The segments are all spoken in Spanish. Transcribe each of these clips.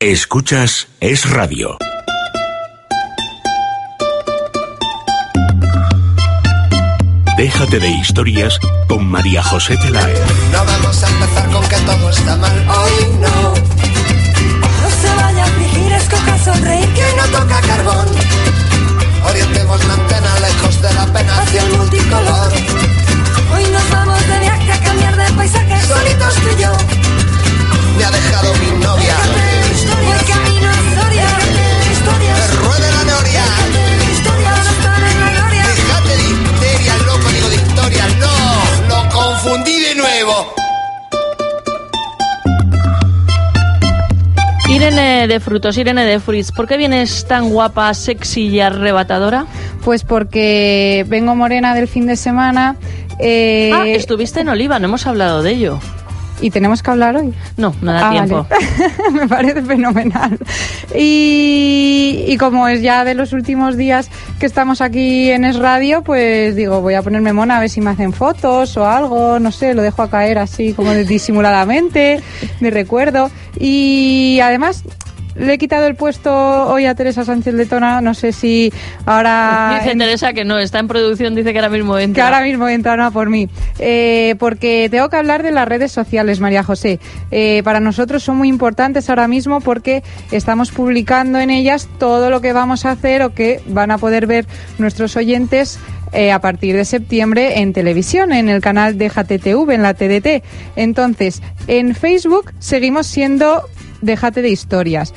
Escuchas Es Radio. Déjate de historias con María José Pelaez. No vamos a empezar con que todo está mal hoy, no. No se vaya a afligir, escoja sonreír, que hoy no toca carbón. Orientemos la antena lejos de la pena Hacia el multicolor. Hoy nos vamos de viaje a cambiar de paisaje, solitos tú y yo. Me ha dejado mi novia. Irene de Frutos, Irene de Fruits, ¿por qué vienes tan guapa, sexy y arrebatadora? Pues porque vengo morena del fin de semana eh, ah, estuviste en Oliva, no hemos hablado de ello. Y tenemos que hablar hoy. No, no da Ah, tiempo. vale. Me parece fenomenal. Y, y como es ya de los últimos días que estamos aquí en Es Radio, pues digo, voy a ponerme mona a ver si me hacen fotos o algo, no sé, lo dejo a caer así como disimuladamente, de recuerdo. Y además... Le he quitado el puesto hoy a Teresa Sánchez Letona, no sé si ahora... Dice en- Teresa que no, está en producción, dice que ahora mismo que entra. ahora mismo entran a por mí. Eh, porque tengo que hablar de las redes sociales, María José. Eh, para nosotros son muy importantes ahora mismo porque estamos publicando en ellas todo lo que vamos a hacer o que van a poder ver nuestros oyentes eh, a partir de septiembre en televisión, en el canal de JTTV, en la TDT. Entonces, en Facebook seguimos siendo Déjate de historias.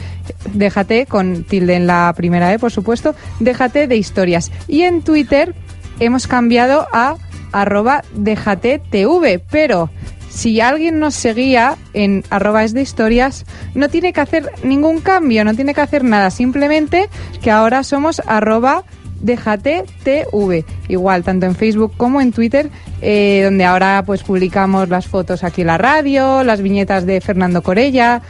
Déjate con tilde en la primera E, por supuesto. Déjate de historias. Y en Twitter hemos cambiado a arroba déjate.tv, pero si alguien nos seguía en arroba es de historias, no tiene que hacer ningún cambio, no tiene que hacer nada, simplemente que ahora somos arroba déjate TV. Igual, tanto en Facebook como en Twitter, eh, donde ahora pues publicamos las fotos aquí en la radio, las viñetas de Fernando Corella,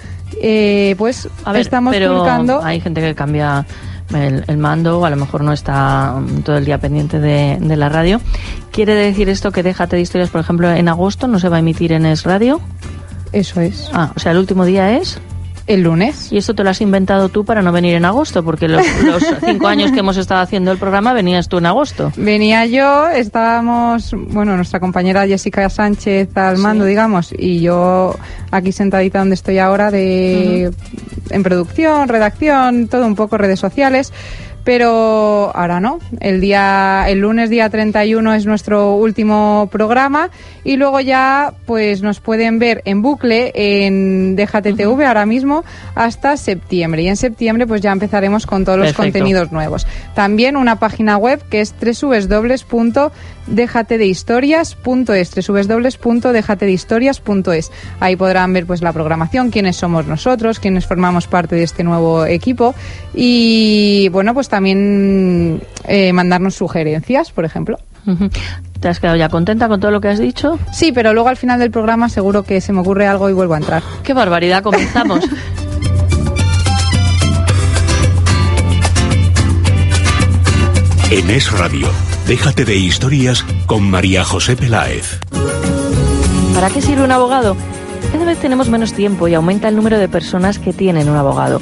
eh, pues A ver, estamos pero hay gente que cambia el, el mando o a lo mejor no está mm, todo el día pendiente de, de la radio. ¿Quiere decir esto que Déjate de Historias, por ejemplo, en agosto no se va a emitir en Es Radio? Eso es. Ah, o sea, el último día es... El lunes. Y esto te lo has inventado tú para no venir en agosto, porque los, los cinco años que hemos estado haciendo el programa venías tú en agosto. Venía yo, estábamos, bueno, nuestra compañera Jessica Sánchez al mando, digamos, y yo aquí sentadita donde estoy ahora de en producción, redacción, todo un poco redes sociales. Pero ahora no. El día, el lunes día 31 es nuestro último programa y luego ya, pues nos pueden ver en bucle en Déjate TV ahora mismo hasta septiembre. Y en septiembre, pues ya empezaremos con todos los contenidos nuevos. También una página web que es www.dejatedehistorias.es www.dejatedehistorias.es Ahí podrán ver pues la programación, quiénes somos nosotros, quiénes formamos parte de este nuevo equipo y bueno, pues también eh, mandarnos sugerencias, por ejemplo. ¿Te has quedado ya contenta con todo lo que has dicho? Sí, pero luego al final del programa seguro que se me ocurre algo y vuelvo a entrar. ¡Qué barbaridad! Comenzamos. En Es Radio, déjate de historias con María José Peláez. ¿Para qué sirve un abogado? Cada vez tenemos menos tiempo y aumenta el número de personas que tienen un abogado.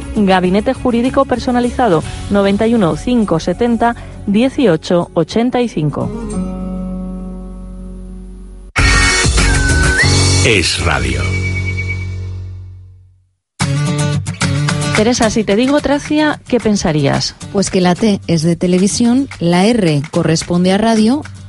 Gabinete Jurídico Personalizado 91 570 18 85. Es Radio. Teresa, si te digo Tracia, ¿qué pensarías? Pues que la T es de televisión, la R corresponde a radio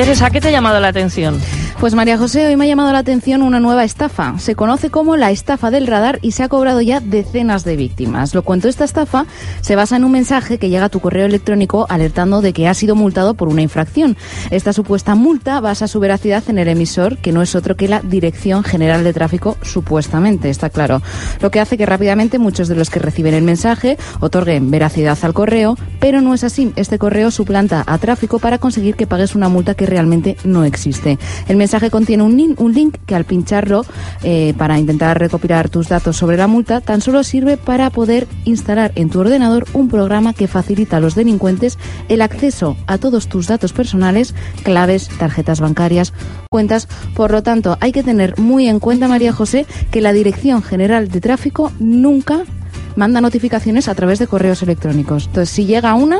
Teresa, ¿qué te ha llamado la atención? Pues María José, hoy me ha llamado la atención una nueva estafa. Se conoce como la estafa del radar y se ha cobrado ya decenas de víctimas. Lo cuento, esta estafa se basa en un mensaje que llega a tu correo electrónico alertando de que has sido multado por una infracción. Esta supuesta multa basa su veracidad en el emisor, que no es otro que la Dirección General de Tráfico, supuestamente, está claro. Lo que hace que rápidamente muchos de los que reciben el mensaje otorguen veracidad al correo, pero no es así. Este correo suplanta a tráfico para conseguir que pagues una multa que realmente no existe. El mensaje contiene un link, un link que al pincharlo eh, para intentar recopilar tus datos sobre la multa tan solo sirve para poder instalar en tu ordenador un programa que facilita a los delincuentes el acceso a todos tus datos personales, claves, tarjetas bancarias, cuentas. Por lo tanto, hay que tener muy en cuenta, María José, que la Dirección General de Tráfico nunca manda notificaciones a través de correos electrónicos. Entonces, si llega una,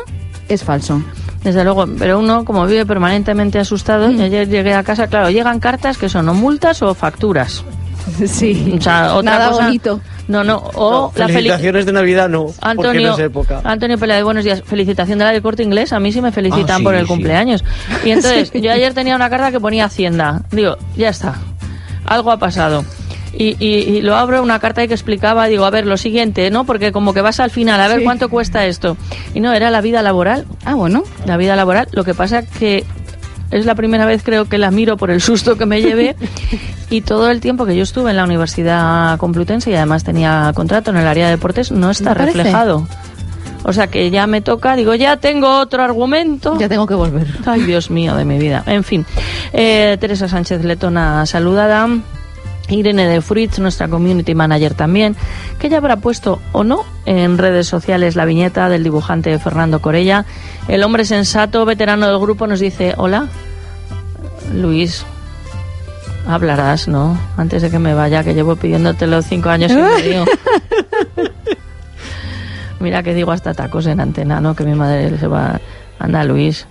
es falso. Desde luego, pero uno como vive permanentemente asustado, y ayer llegué a casa, claro, llegan cartas que son o multas o facturas. Sí, O sea, otra nada cosa- bonito. No, no, o la felicidad. Felicitaciones de Navidad no, porque no Antonio, es época. Antonio Peláez, buenos días. Felicitación de la del corte inglés. A mí sí me felicitan Ah, sí, por el sí. cumpleaños. Y entonces, yo ayer tenía una carta que ponía Hacienda. Digo, ya está. Algo ha pasado. Y, y- y lo abro, una carta ahí que explicaba, digo, a ver, lo siguiente, ¿no? Porque como que vas al final, a ver Sí. cuánto cuesta esto. Y no, era la vida laboral. Ah, bueno. La vida laboral. Lo que pasa que es la primera vez creo que la miro por el susto que me llevé y todo el tiempo que yo estuve en la Universidad Complutense y además tenía contrato en el área de deportes no está reflejado. O sea que ya me toca, digo, ya tengo otro argumento. Ya tengo que volver. Ay, Dios mío de mi vida. En fin, eh, Teresa Sánchez Letona saludada. Irene de Fruits, nuestra community manager también, que ya habrá puesto o no en redes sociales la viñeta del dibujante Fernando Corella. El hombre sensato, veterano del grupo, nos dice, hola, Luis, hablarás, ¿no? Antes de que me vaya, que llevo pidiéndotelo cinco años y medio. Mira que digo hasta tacos en antena, ¿no? Que mi madre se va... Anda, Luis.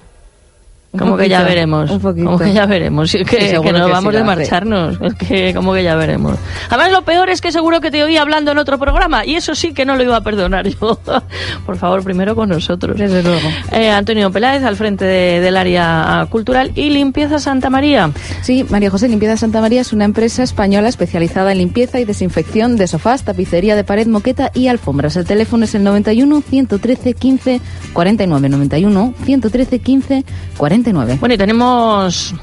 Un Como que ya veremos. un poquito. Como que ya veremos. Sí, que, Sí, que nos que sí vamos lo de marcharnos. Es que como que ya veremos. Además, lo peor es que seguro que te oí hablando en otro programa. Y eso sí que no lo iba a perdonar yo. Por favor, primero con nosotros. Desde luego. Eh, Antonio Peláez, al frente de- del área cultural y limpieza Santa María. Sí, María José Limpieza Santa María es una empresa española especializada en limpieza y desinfección de sofás, tapicería de pared, moqueta y alfombras. El teléfono es el 91 113 15 49 91 113 15 49. Bueno, y tenemos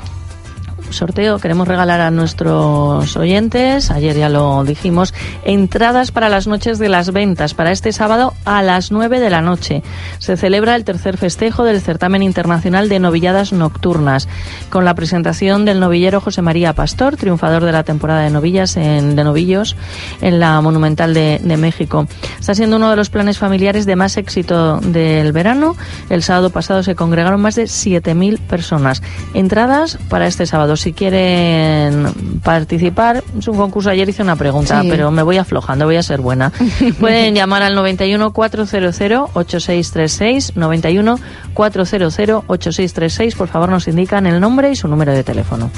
sorteo, queremos regalar a nuestros oyentes, ayer ya lo dijimos, entradas para las noches de las ventas para este sábado a las 9 de la noche. Se celebra el tercer festejo del certamen internacional de novilladas nocturnas, con la presentación del novillero José María Pastor, triunfador de la temporada de novillas en, de novillos en la Monumental de, de México. Está siendo uno de los planes familiares de más éxito del verano. El sábado pasado se congregaron más de 7.000 personas. Entradas para este sábado. Si quieren participar, es un concurso. Ayer hice una pregunta, Sí. pero me voy aflojando, voy a ser buena. Pueden llamar al 91 400 8636, 91 400 8636. Por favor, nos indican el nombre y su número de teléfono.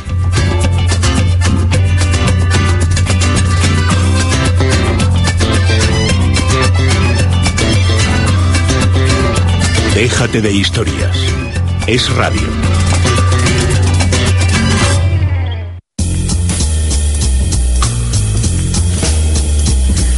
Déjate de historias. Es radio.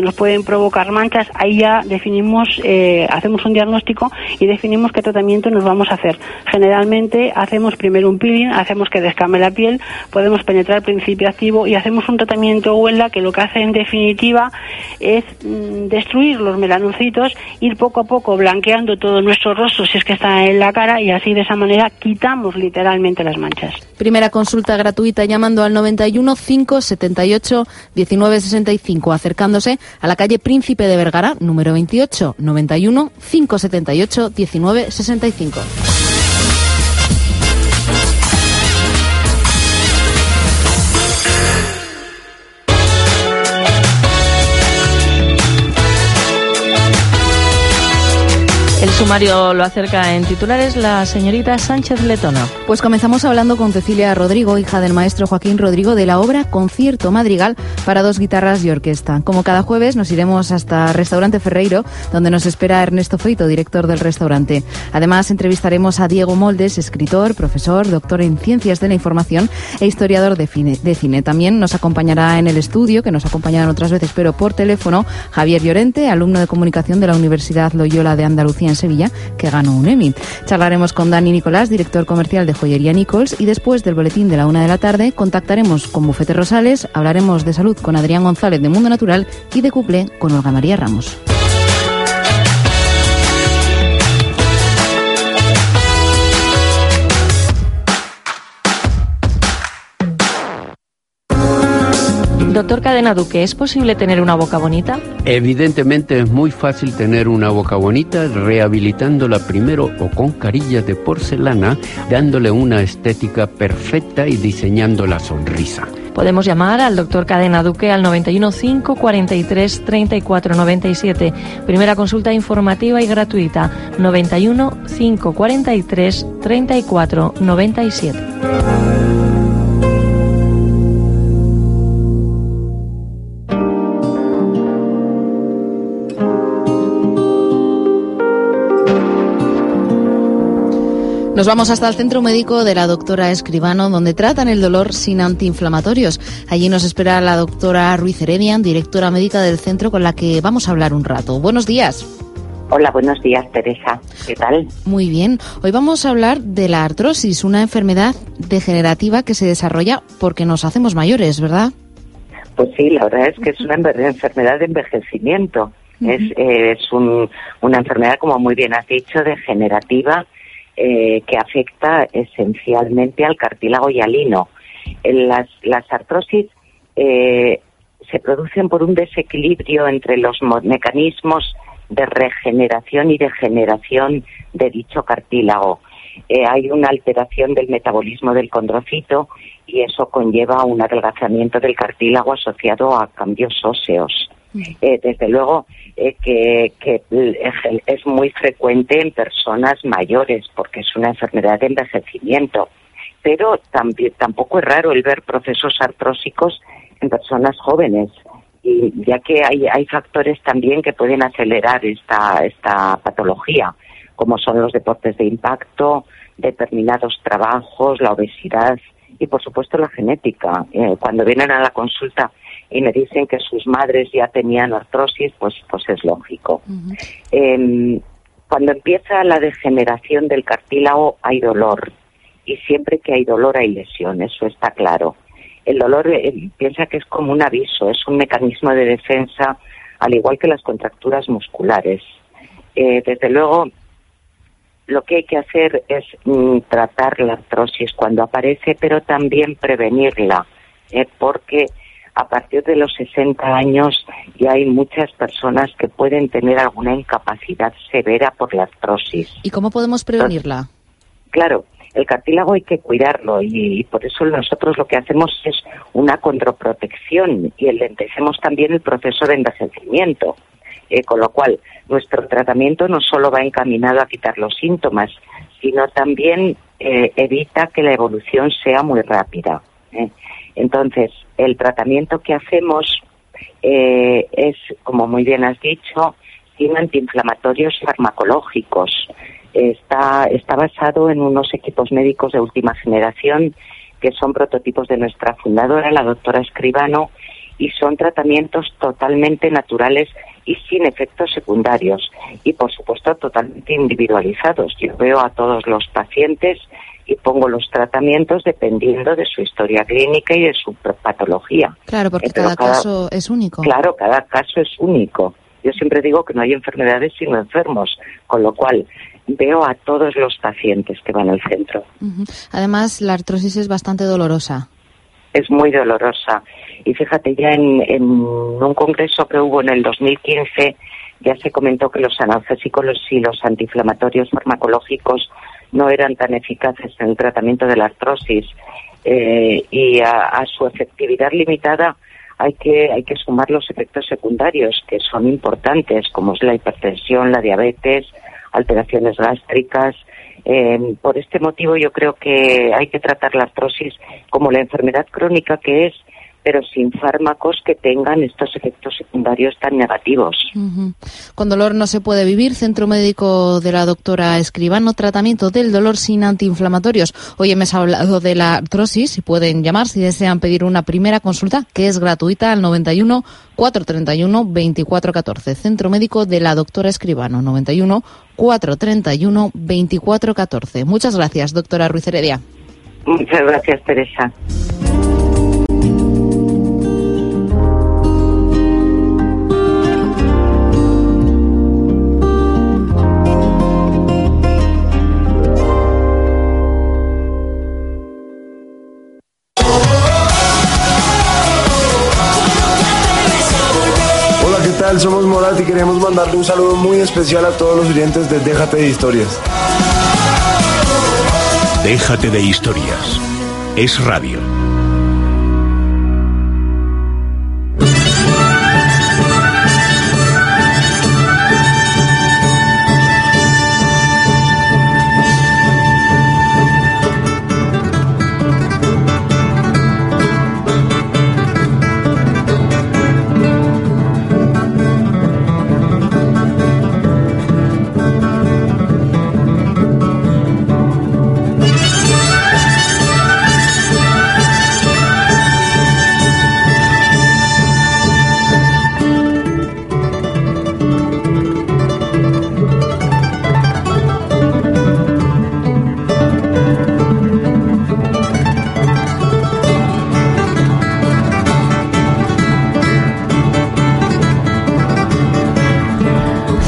nos pueden provocar manchas, ahí ya definimos, eh, hacemos un diagnóstico y definimos qué tratamiento nos vamos a hacer. Generalmente hacemos primero un peeling, hacemos que descame la piel, podemos penetrar el principio activo y hacemos un tratamiento Wella que lo que hace en definitiva es mm, destruir los melanocitos, ir poco a poco blanqueando todo nuestro rostro si es que está en la cara y así de esa manera quitamos literalmente las manchas. Primera consulta gratuita llamando al 91 578 1965, acercándose a la calle Príncipe de Vergara, número 28, 91 578 1965. El sumario lo acerca en titulares la señorita Sánchez Letona. Pues comenzamos hablando con Cecilia Rodrigo, hija del maestro Joaquín Rodrigo, de la obra Concierto Madrigal para dos guitarras y orquesta. Como cada jueves nos iremos hasta Restaurante Ferreiro, donde nos espera Ernesto Feito, director del restaurante. Además, entrevistaremos a Diego Moldes, escritor, profesor, doctor en Ciencias de la Información e historiador de cine. También nos acompañará en el estudio, que nos acompañaron otras veces, pero por teléfono, Javier Llorente, alumno de comunicación de la Universidad Loyola de Andalucía en Sevilla, que ganó un Emmy. Charlaremos con Dani Nicolás, director comercial de Joyería Nichols, y después del boletín de la una de la tarde contactaremos con Bufete Rosales, hablaremos de salud con Adrián González de Mundo Natural y de Cuple con Olga María Ramos. Doctor Cadena Duque, ¿es posible tener una boca bonita? Evidentemente es muy fácil tener una boca bonita rehabilitándola primero o con carillas de porcelana, dándole una estética perfecta y diseñando la sonrisa. Podemos llamar al doctor Cadena Duque al 915 43 34 97. Primera consulta informativa y gratuita 91 543 34 97. Nos vamos hasta el centro médico de la doctora Escribano, donde tratan el dolor sin antiinflamatorios. Allí nos espera la doctora Ruiz Heredian, directora médica del centro, con la que vamos a hablar un rato. Buenos días. Hola, buenos días, Teresa. ¿Qué tal? Muy bien. Hoy vamos a hablar de la artrosis, una enfermedad degenerativa que se desarrolla porque nos hacemos mayores, ¿verdad? Pues sí, la verdad es que es una enfermedad de envejecimiento. Es, es una enfermedad, como muy bien has dicho, degenerativa eh, que afecta esencialmente al cartílago y al hino. Las, las artrosis eh, se producen por un desequilibrio entre los mecanismos de regeneración y degeneración de dicho cartílago. Eh, hay una alteración del metabolismo del condrocito y eso conlleva un adelgazamiento del cartílago asociado a cambios óseos. Eh, desde luego eh, que, es muy frecuente en personas mayores porque es una enfermedad de envejecimiento, pero también, tampoco es raro el ver procesos artrósicos en personas jóvenes, y ya que hay, factores también que pueden acelerar esta, esta patología, como son los deportes de impacto, determinados trabajos, la obesidad y por supuesto la genética. Eh, cuando vienen a la consulta y me dicen que sus madres ya tenían artrosis, pues, pues es lógico. Em, cuando empieza la degeneración del cartílago hay dolor y siempre que hay dolor hay lesión, eso está claro. El dolor eh, piensa que es como un aviso, es un mecanismo de defensa, al igual que las contracturas musculares. Eh, desde luego, lo que hay que hacer es mm, tratar la artrosis cuando aparece, pero también prevenirla, eh, porque a partir de los 60 años ya hay muchas personas que pueden tener alguna incapacidad severa por la artrosis. ¿Y cómo podemos prevenirla? claro, el cartílago hay que cuidarlo y, por eso nosotros lo que hacemos es una condroprotección y enlentecemos también el proceso de envejecimiento. Eh, con lo cual, nuestro tratamiento no solo va encaminado a quitar los síntomas, sino también eh, evita que la evolución sea muy rápida. ¿eh? Entonces, el tratamiento que hacemos eh, es, como muy bien has dicho, sin antiinflamatorios farmacológicos. Está, está basado en unos equipos médicos de última generación que son prototipos de nuestra fundadora, la doctora Escribano, y son tratamientos totalmente naturales y sin efectos secundarios y por supuesto totalmente individualizados. Yo veo a todos los pacientes y pongo los tratamientos dependiendo de su historia clínica y de su patología. Claro, porque cada, caso es único. Claro, cada caso es único. Yo siempre digo que no hay enfermedades sino enfermos, con lo cual veo a todos los pacientes que van al centro. Además, la artrosis es bastante dolorosa. Es muy dolorosa. Y fíjate, ya en, en un congreso que hubo en el 2015, ya se comentó que los analgésicos y los antiinflamatorios farmacológicos no eran tan eficaces en el tratamiento de la artrosis eh, y a, su efectividad limitada hay que, hay que sumar los efectos secundarios que son importantes, como es la hipertensión, la diabetes alteraciones gástricas. Eh, por este motivo yo creo que hay que tratar la artrosis como la enfermedad crónica que es pero sin fármacos que tengan estos efectos secundarios tan negativos. Con dolor no se puede vivir. Centro médico de la doctora Escribano, tratamiento del dolor sin antiinflamatorios. Hoy hemos hablado de la artrosis y pueden llamar si desean pedir una primera consulta, que es gratuita al 91 431 2414. Centro médico de la doctora Escribano, 91 431 2414. Muchas gracias, doctora Ruiz Heredia. Muchas gracias, Teresa. Un saludo muy especial a todos los oyentes de Déjate de Historias. Déjate de Historias. Es radio.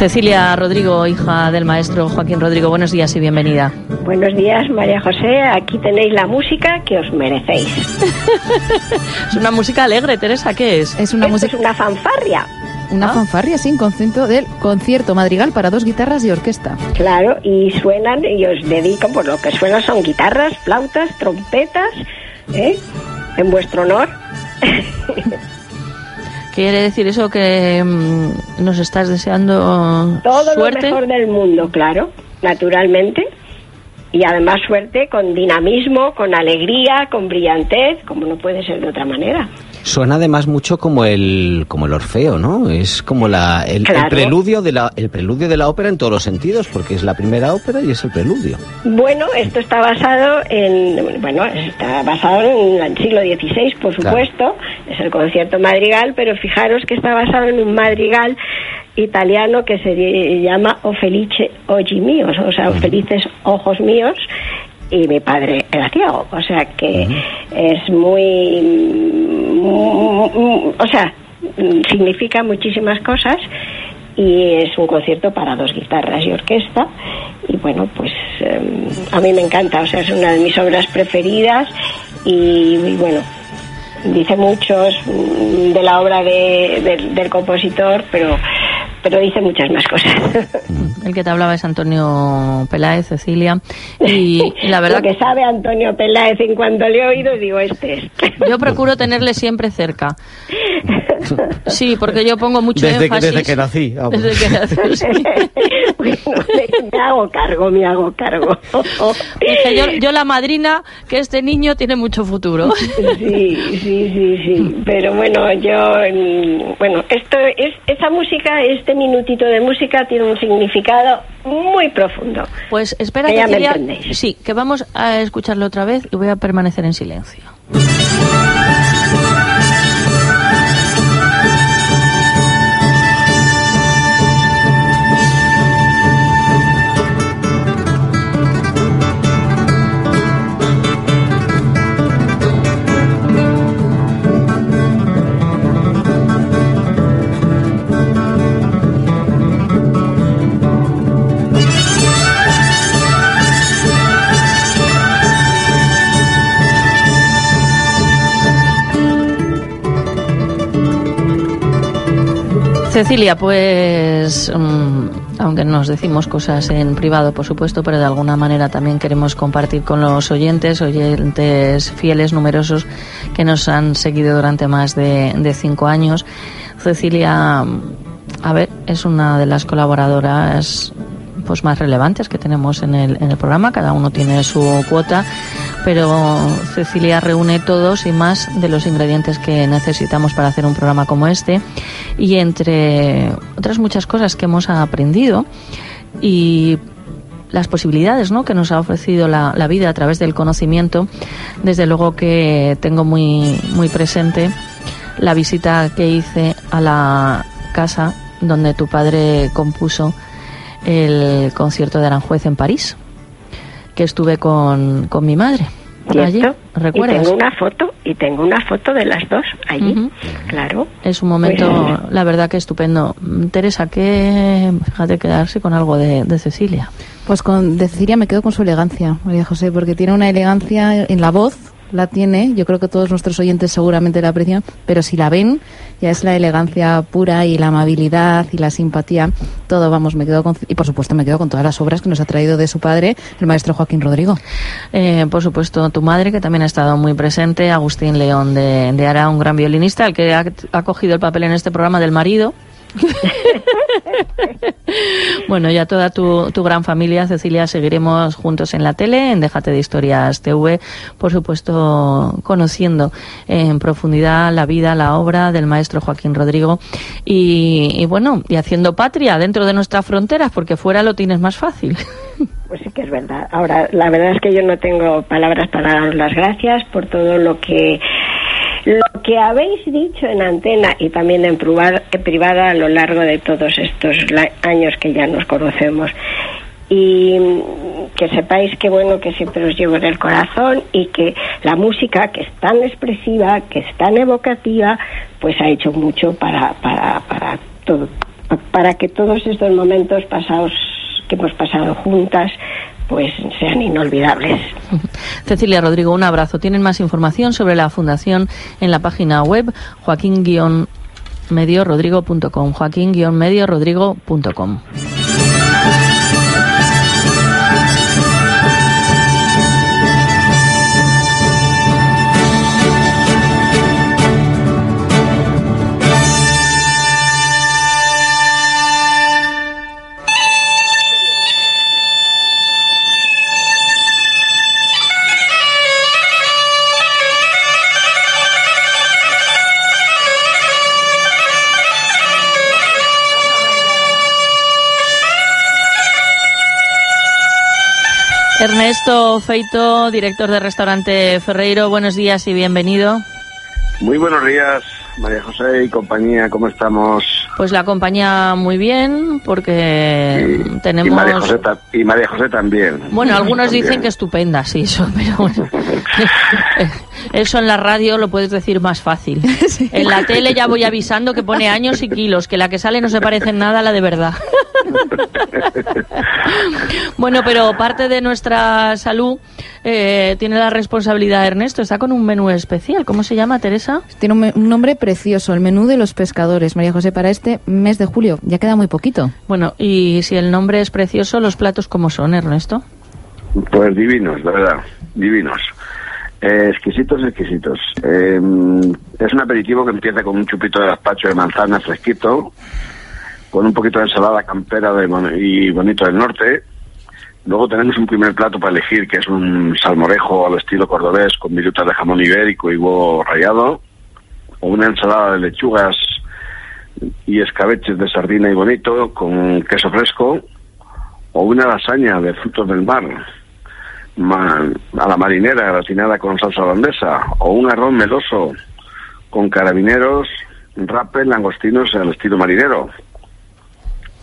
Cecilia Rodrigo, hija del maestro Joaquín Rodrigo, buenos días y bienvenida. Buenos días, María José. Aquí tenéis la música que os merecéis. es una música alegre, Teresa, ¿qué es? Es una música. Es una fanfarria. Una ¿Ah? fanfarria, sí, concierto del concierto madrigal para dos guitarras y orquesta. Claro, y suenan, y os dedico, pues lo que suena son guitarras, flautas, trompetas, ¿eh? En vuestro honor. ¿Quiere decir eso que mm, nos estás deseando Todo suerte? lo mejor del mundo, claro, naturalmente. Y además suerte con dinamismo, con alegría, con brillantez, como no puede ser de otra manera. Suena además mucho como el como el Orfeo, ¿no? Es como la el, preludio de la el preludio de la ópera en todos los sentidos, porque es la primera ópera y es el preludio. Bueno, esto está basado en, bueno, está basado en el siglo XVI, por Claro. supuesto, es el concierto madrigal, pero fijaros que está basado en un madrigal italiano que se llama O Felice Oggi Míos, o sea, O Felices Ojos Míos, y mi padre era ciego, o sea que es muy, o sea, significa muchísimas cosas y es un concierto para dos guitarras y orquesta. Y bueno pues eh, a mí me encanta o sea es una de mis obras preferidas y, y bueno dice muchos mm, de la obra de- del compositor pero pero dice muchas más cosas El que te hablaba es Antonio Peláez, Cecilia. Y la verdad lo que sabe Antonio Peláez en cuanto le he oído digo este es Yo procuro tenerle siempre cerca. Sí, porque yo pongo mucho Desde que, énfasis. desde que nací. vamos. Desde que nací, sí. Me hago cargo me hago cargo Dije, yo, yo la madrina que este niño tiene mucho futuro. Sí, sí, sí, sí. Pero bueno, yo, mm, bueno, esto es esa música, este minutito de música tiene un significado muy profundo. Pues espera, Que ya me entendéis. Sí, que vamos a escucharlo otra vez y voy a permanecer en silencio. Cecilia, pues mm, aunque nos decimos cosas en privado, por supuesto, pero de alguna manera también queremos compartir con los oyentes, oyentes fieles, numerosos, que nos han seguido durante más de, cinco años. Cecilia, a ver, es una de las colaboradoras pues más relevantes que tenemos en el, en el programa. Cada uno tiene su cuota, pero Cecilia reúne todos y más de los ingredientes que necesitamos para hacer un programa como este. Y entre otras muchas cosas que hemos aprendido y las posibilidades ¿no? que nos ha ofrecido la, vida a través del conocimiento, desde luego que tengo muy, muy presente la visita que hice a la casa donde tu padre compuso el concierto de Aranjuez en París, que estuve con, con mi madre. Allí, ¿recuerdas? Y tengo una foto, y tengo una foto de las dos allí, claro. Es un momento, pues, la verdad que estupendo. Teresa, que fíjate quedarse con algo de, de, Cecilia. Pues con de Cecilia me quedo con su elegancia, María José, porque tiene una elegancia en la voz, la tiene, yo creo que todos nuestros oyentes seguramente la aprecian, pero si la ven, ya es la elegancia pura y la amabilidad y la simpatía, todo, vamos, me quedo con, y por supuesto me quedo con todas las obras que nos ha traído de su padre, el maestro Joaquín Rodrigo. Eh, por supuesto, tu madre, que también ha estado muy presente, Agustín León de, de Ara, un gran violinista, el que ha, ha cogido el papel en este programa del marido. bueno, ya toda tu, gran familia, Cecilia, seguiremos juntos en la tele, en Déjate de Historias TV, por supuesto, conociendo en profundidad la vida, la obra del maestro Joaquín Rodrigo y, y bueno, y haciendo patria dentro de nuestras fronteras, porque fuera lo tienes más fácil. Pues sí que es verdad. Ahora, la verdad es que yo no tengo palabras para daros las gracias por todo lo que lo que habéis dicho en antena y también en privada, a lo largo de todos estos años que ya nos conocemos y que sepáis que bueno que siempre os llevo en el corazón y que la música que es tan expresiva que es tan evocativa pues ha hecho mucho para para para todo para que todos estos momentos pasados que hemos pasado juntas pues sean inolvidables. Cecilia Rodrigo, un abrazo. Tienen más información sobre la fundación en la página web joaquín-mediorodrigo.com joaquín-mediorodrigo.com Ernesto Feito, director del restaurante Ferreiro, buenos días y bienvenido. Muy buenos días, María José y compañía, ¿cómo estamos? Pues la compañía muy bien, porque y, tenemos... Y María, José, y María José también. Bueno, algunos también. dicen que estupenda, sí, eso, pero bueno. Eso en la radio lo puedes decir más fácil. Sí. En la tele ya voy avisando que pone años y kilos, que la que sale no se parece en nada a la de verdad. bueno, pero parte de nuestra salud eh, tiene la responsabilidad Ernesto. Está con un menú especial. ¿Cómo se llama, Teresa? Tiene un, un, nombre precioso, el menú de los pescadores. María José, para este mes de julio. Ya queda muy poquito. Bueno, y si el nombre es precioso, ¿los platos cómo son, Ernesto? Pues divinos, la verdad. Divinos. Exquisitos, exquisitos. Eh, es un aperitivo que empieza con un chupito de gazpacho de manzana fresquito, con un poquito de ensalada campera de, y bonito del norte. Luego tenemos un primer plato para elegir, que es un salmorejo al estilo cordobés, con virutas de jamón ibérico y huevo rallado, o una ensalada de lechugas y escabeches de sardina y bonito, con queso fresco, o una lasaña de frutos del mar a la marinera gratinada con salsa holandesa o un arroz meloso con carabineros, rape, langostinos al estilo marinero.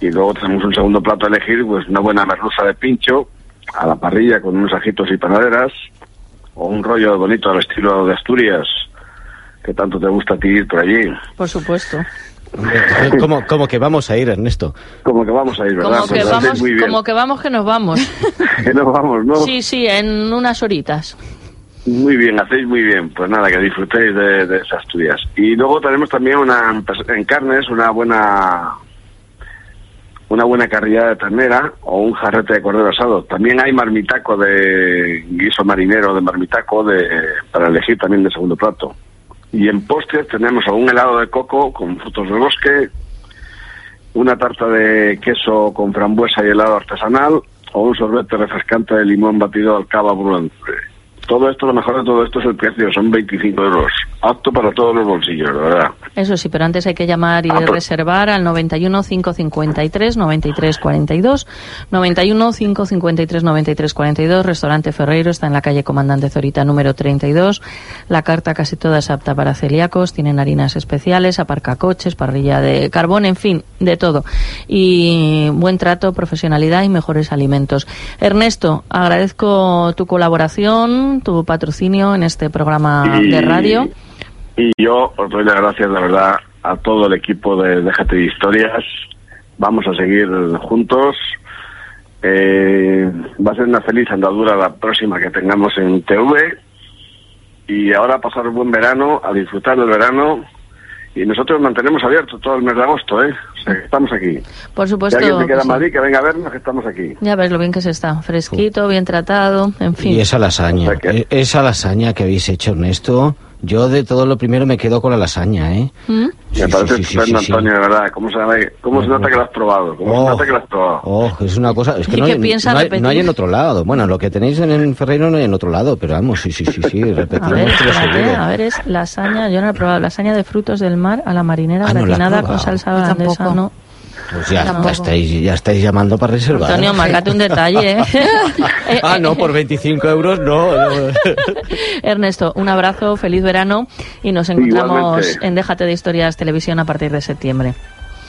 Y luego tenemos un segundo plato a elegir, pues una buena merluza de pincho a la parrilla con unos ajitos y panaderas o un rollo bonito al estilo de Asturias que tanto te gusta a ti ir por allí. Por supuesto. ¿Cómo, ¿Cómo, que vamos a ir, Ernesto? Como que vamos a ir, ¿verdad? Como que, pues vamos, como que vamos, que nos vamos. que nos vamos, ¿no? Sí, sí, en unas horitas. Muy bien, hacéis muy bien. Pues nada, que disfrutéis de, de esas Asturias. Y luego tenemos también una en carnes, una buena una buena carrilla de ternera o un jarrete de cordero asado. También hay marmitaco de guiso marinero de marmitaco de para elegir también de segundo plato. Y en postres tenemos un helado de coco con frutos del bosque una tarta de queso con frambuesa y helado artesanal o un sorbete refrescante de limón batido al cava brulante. Todo esto, lo mejor de todo esto es el precio, son 25 euros. Apto para todos los bolsillos, de verdad. Eso sí, pero antes hay que llamar y Ah, pues- reservar al 91 553 93 42. 91 553 93 42. Restaurante Ferreiro está en la calle Comandante Zorita número 32. La carta casi toda es apta para celíacos. Tienen harinas especiales, aparcacoches, parrilla de carbón, en fin, de todo. Y buen trato, profesionalidad y mejores alimentos. Ernesto, agradezco tu colaboración, tu patrocinio en este programa Y- de radio. Y yo os doy las gracias, la verdad, a todo el equipo de Déjate de Historias. Vamos a seguir juntos. Eh, va a ser una feliz andadura la próxima que tengamos en TV. Y ahora a pasar un buen verano, a disfrutar del verano. Y nosotros mantenemos abierto todo el mes de agosto, ¿eh? O sea, que estamos aquí. Por Si supuesto. alguien se que queda en sí. Madrid, que venga a vernos, que estamos aquí. Ya ves lo bien que se está. Fresquito, bien tratado, en fin. Y esa lasaña, e- esa lasaña que habéis hecho, Ernesto, yo de todo lo primero me quedo con la lasaña, ¿eh? ¿Mm? Me parece sí, sí, estupendo, sí, sí. Antonio, de verdad. ¿Cómo se, cómo se nota que lo has probado? ¿Cómo se Oh. nota que lo has probado? Oh, es una cosa, es que ¿Y no qué hay, piensa no, hay, repetir? no hay en otro lado. Bueno, lo que tenéis en el Ferreiro no hay en otro lado, pero vamos, sí, sí, sí, sí, A ver, repetimos, espérate, seguro. a ver, es lasaña, yo no he probado, lasaña de frutos del mar a la marinera Ah, no la has gratinada con salsa holandesa. ¿no? Pues ya, estáis, ya estáis llamando para reservar. Antonio, márcate un detalle, ¿eh? Ah, no, por 25 euros no. no. Ernesto, un abrazo, feliz verano y nos encontramos Igualmente. en Déjate de Historias Televisión a partir de septiembre.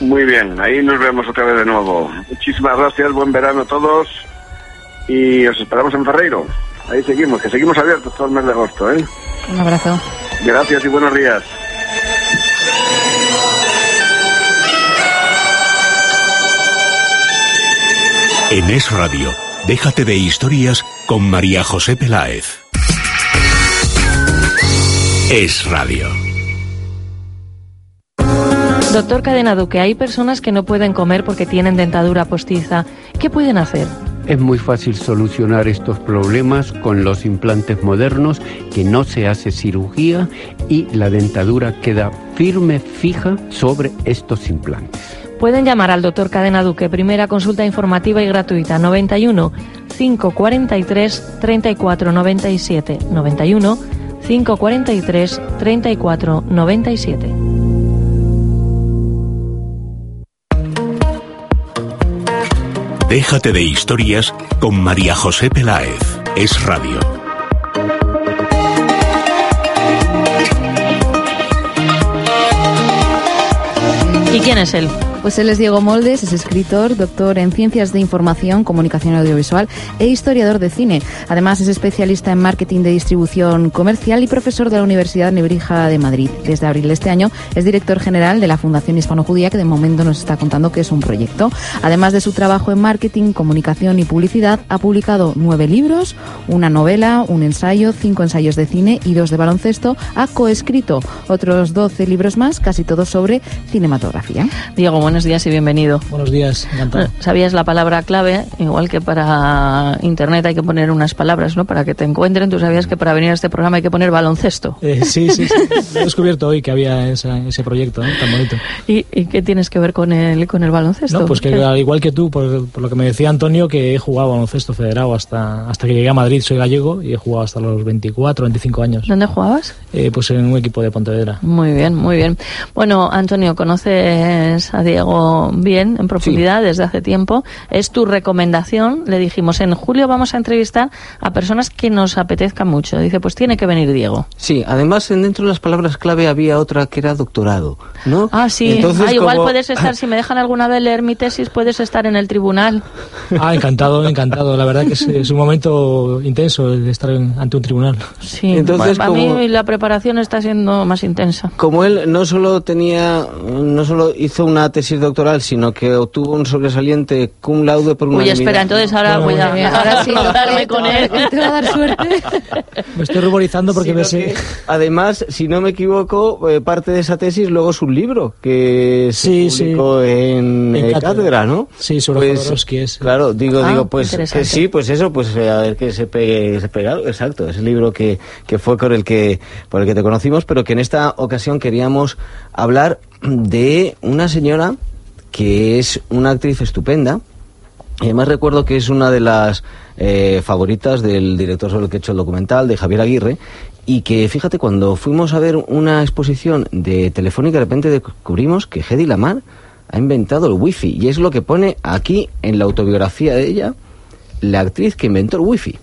Muy bien, ahí nos vemos otra vez de nuevo. Muchísimas gracias, buen verano a todos y os esperamos en Ferreiro. Ahí seguimos, que seguimos abiertos todo el mes de agosto, ¿eh? Un abrazo. Gracias y buenos días. En Es Radio, déjate de historias con María José Peláez. Es Radio. Doctor Cadena Duque, hay personas que no pueden comer porque tienen dentadura postiza. ¿Qué pueden hacer? Es muy fácil solucionar estos problemas con los implantes modernos, que no se hace cirugía y la dentadura queda firme, fija sobre estos implantes. Pueden llamar al doctor Cadena Duque, primera consulta informativa y gratuita, 91 543 34 97. 91 543 34 97. Déjate de historias con María José Peláez. Es Radio. ¿Y quién es él? Pues él es Diego Moldes, es escritor, doctor en Ciencias de Información, Comunicación Audiovisual e historiador de cine. Además es especialista en marketing de distribución comercial y profesor de la Universidad Nebrija de Madrid. Desde abril de este año es director general de la Fundación Hispano-Judía, que de momento nos está contando que es un proyecto. Además de su trabajo en marketing, comunicación y publicidad, ha publicado nueve libros, una novela, un ensayo, cinco ensayos de cine y dos de baloncesto. Ha coescrito otros doce libros más, casi todos sobre cinematografía. Diego, buenos días y bienvenido. Buenos días, encantado. Bueno, ¿Sabías la palabra clave? Igual que para internet hay que poner unas palabras, ¿no? Para que te encuentren. ¿Tú sabías que para venir a este programa hay que poner baloncesto? Eh, sí, sí, sí. He descubierto hoy que había esa- ese proyecto ¿no? tan bonito. ¿Y, y qué tienes que ver con el, con el baloncesto? No, pues que al igual que tú, por, por lo que me decía Antonio, que he jugado baloncesto federado hasta, hasta que llegué a Madrid, soy gallego y he jugado hasta los 24, 25 años. ¿Dónde jugabas? Eh, pues en un equipo de Pontevedra. Muy bien, muy bien. Bueno, Antonio, conoces a Diego bien, en profundidad, desde hace tiempo. Es tu recomendación. Le dijimos, en julio vamos a entrevistar a personas que nos apetezcan mucho. Dice, pues tiene que venir Diego. Sí, además en- dentro de las palabras clave había otra que era doctorado, ¿no? Ah, sí. Entonces, ah, igual como- puedes estar, si me dejan alguna vez leer mi tesis, puedes estar en el tribunal. Ah, encantado, encantado. La verdad que es, es un momento intenso el de estar en- ante un tribunal. Sí, Entonces, para como- mí la preparación está siendo más intensa. Como él no solo tenía, no solo hizo una tesis doctoral, sino que obtuvo un sobresaliente cum laude por una Oye, espera, entonces ahora voy a ahora sí, darme con él. Te va a dar suerte. Me estoy ruborizando porque me sé... Además, si no me equivoco, eh, parte de esa tesis luego es un libro que se Sí, sí. publicó en, En eh, cátedra. cátedra, ¿no? Sí, sobre Pues, Jodorowsky es. Claro, digo, Ah, digo, pues que sí, pues eso, pues eh, a ver que se pegue, se pega, exacto, es el libro que, que fue con el que, por el que te conocimos, pero que en esta ocasión queríamos hablar de una señora que es una actriz estupenda. Y además recuerdo que es una de las eh, favoritas del director sobre el que he hecho el documental, de Javier Aguirre, y que fíjate, cuando fuimos a ver una exposición de Telefónica, de repente descubrimos que Hedy Lamar ha inventado el wifi, y es lo que pone aquí en la autobiografía de ella, la actriz que inventó el wifi.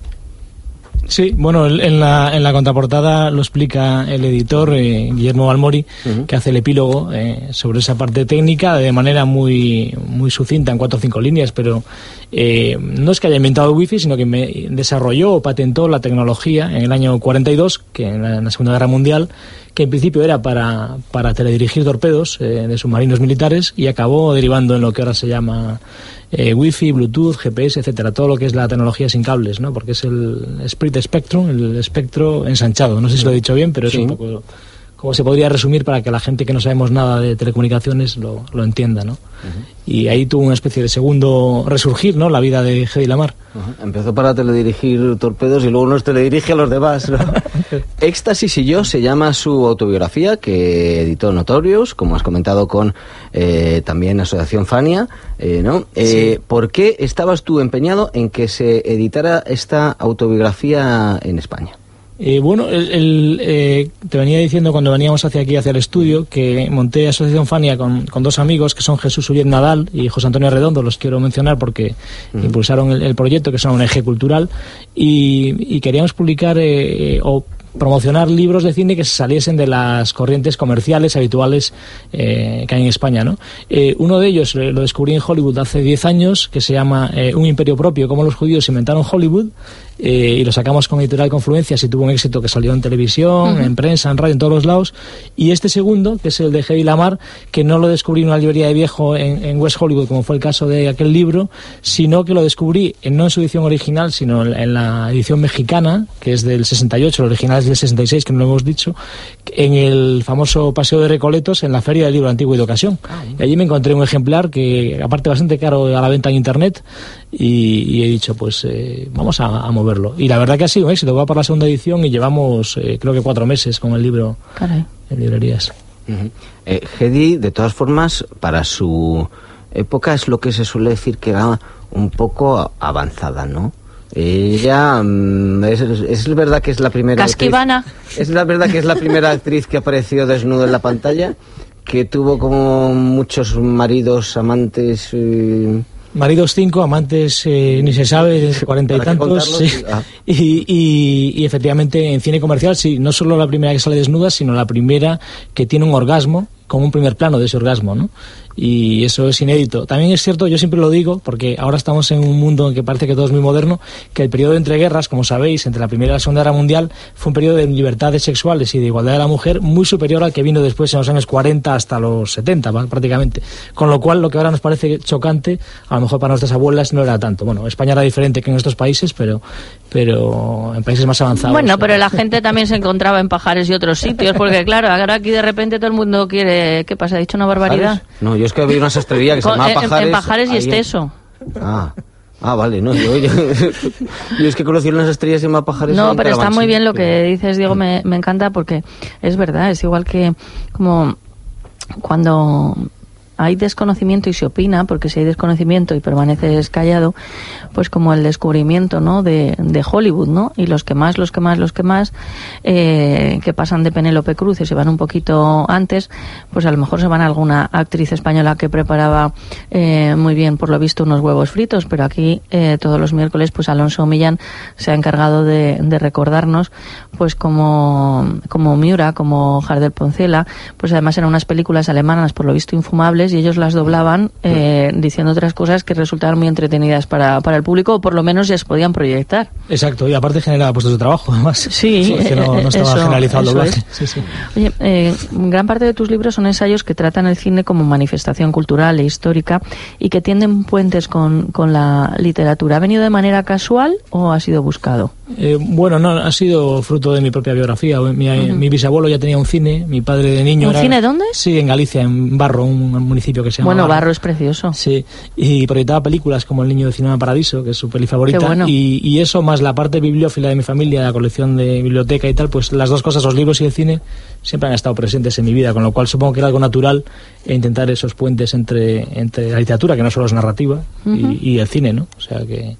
Sí, bueno, en la, en la contraportada lo explica el editor eh, Guillermo Balmori, que hace el epílogo eh, sobre esa parte técnica de manera muy, muy sucinta, en cuatro o cinco líneas, pero eh, no es que haya inventado el wifi, sino que me desarrolló o patentó la tecnología en el año 42, que en la, en la Segunda Guerra Mundial, que en principio era para, para teledirigir torpedos eh, de submarinos militares y acabó derivando en lo que ahora se llama eh, Wi-Fi, Bluetooth, GPS, etcétera, todo lo que es la tecnología sin cables, ¿no? Porque es el Spirit Spectrum, el espectro ensanchado. No sé si lo he dicho bien, pero es un poco como se podría resumir para que la gente que no sabemos nada de telecomunicaciones lo, lo entienda, ¿no? Y ahí tuvo una especie de segundo resurgir, ¿no? La vida de Hedy Lamar. Empezó para teledirigir torpedos y luego nos teledirige a los demás. ¿no? Éxtasis y yo se llama su autobiografía que editó Notorious, como has comentado con eh, también Asociación Fania, eh, ¿no? Eh, ¿Por qué estabas tú empeñado en que se editara esta autobiografía en España? Eh, bueno, el, el, eh, te venía diciendo cuando veníamos hacia aquí, hacia el estudio, que monté Asociación Fania con, con dos amigos, que son Jesús Ullet Nadal y José Antonio Redondo, los quiero mencionar porque impulsaron el, el proyecto, que son un eje cultural, y, y queríamos publicar eh, o promocionar libros de cine que se saliesen de las corrientes comerciales habituales eh, que hay en España. ¿no? Eh, uno de ellos eh, lo descubrí en Hollywood hace 10 años, que se llama eh, Un imperio propio, cómo los judíos inventaron Hollywood, y lo sacamos con Editorial Confluencias y tuvo un éxito que salió en televisión, en prensa, en radio, en todos los lados. Y este segundo, que es el de Hedy Lamar, que no lo descubrí en una librería de viejo en, en West Hollywood, como fue el caso de aquel libro, sino que lo descubrí en, no en su edición original, sino en, en la edición mexicana, que es del 68, el original es del 66, que no lo hemos dicho, en el famoso Paseo de Recoletos, en la Feria del Libro Antiguo y de Ocasión. Y allí me encontré un ejemplar que, aparte, bastante caro a la venta en Internet, y, y he dicho, pues eh, vamos a, a moverlo. Y la verdad que ha sido un éxito, va para la segunda edición y llevamos, eh, creo que cuatro meses con el libro Caray. en librerías. Ujú. Eh, Hedy, de todas formas, para su época es lo que se suele decir que era un poco avanzada, ¿no? Ella mm, es, es verdad que es la primera actriz- Casquivana. es la verdad que es la primera actriz que apareció desnuda en la pantalla, que tuvo como muchos maridos, amantes. eh, Maridos cinco, amantes eh, ni se sabe, cuarenta y ¿Para qué tantos. sí. Ah. Y, y- y efectivamente en cine comercial, sí, no solo la primera que sale desnuda, sino la primera que tiene un orgasmo, con un primer plano de ese orgasmo, ¿no? Y eso es inédito. También es cierto, yo siempre lo digo, porque ahora estamos en un mundo en que parece que todo es muy moderno, que el periodo entre guerras, como sabéis, entre la Primera y la Segunda Guerra Mundial, fue un periodo de libertades sexuales y de igualdad de la mujer muy superior al que vino después en los años 40 hasta los 70, va, prácticamente. Con lo cual, lo que ahora nos parece chocante, a lo mejor para nuestras abuelas no era tanto. Bueno, España era diferente que en estos países, pero, pero en países más avanzados. Bueno, pero la gente también se encontraba en pajares y otros sitios, porque claro, ahora aquí de repente todo el mundo quiere... ¿Qué pasa? ¿Ha dicho una barbaridad? No, yo es que había una sastrería que se llamaba en- en Pajares. Pajares y ahí en- Esteso. Ah, ah, vale, no, yo, yo, yo es que conocí una sastrería que se llama Pajares. No, pero está muy bien lo que dices, Diego, me, me encanta porque es verdad, es igual que como cuando hay desconocimiento y se opina, porque si hay desconocimiento y permaneces callado, pues como el descubrimiento, ¿no? De, de Hollywood, ¿no? Y los que más, los que más, los que más, eh, que pasan de Penélope Cruz y se van un poquito antes, pues a lo mejor se van a alguna actriz española que preparaba eh, muy bien, por lo visto, unos huevos fritos, pero aquí eh, todos los miércoles, pues Alonso Millán se ha encargado de, de recordarnos, pues como, como Miura, como Jardel Poncela, pues además eran unas películas alemanas, por lo visto, infumables, y ellos las doblaban eh, diciendo otras cosas que resultaban muy entretenidas para, para el público, o por lo menos ya se podían proyectar. Exacto, y aparte generaba puestos de trabajo, además. Sí, que no, no estaba eso- generalizado el doblaje. Sí, sí. Oye, eh, gran parte de tus libros son ensayos que tratan el cine como manifestación cultural e histórica y que tienden puentes con, con la literatura. ¿Ha venido de manera casual o ha sido buscado? Eh, bueno, no, ha sido fruto de mi propia biografía. Mi, bisabuelo ya tenía un cine, mi padre de niño ¿Un era- cine dónde? Sí, en Galicia, en Barro, un municipio que se llama Bueno, Barro es precioso. Sí, y proyectaba películas como El niño de Cinema Paradiso, que es su peli favorita, Qué bueno. y, y eso más la parte bibliófila de mi familia, la colección de biblioteca y tal, pues las dos cosas, los libros y el cine, siempre han estado presentes en mi vida, con lo cual supongo que era algo natural e intentar esos puentes entre, entre la literatura, que no solo es narrativa, y- y, el cine, ¿no? O sea que,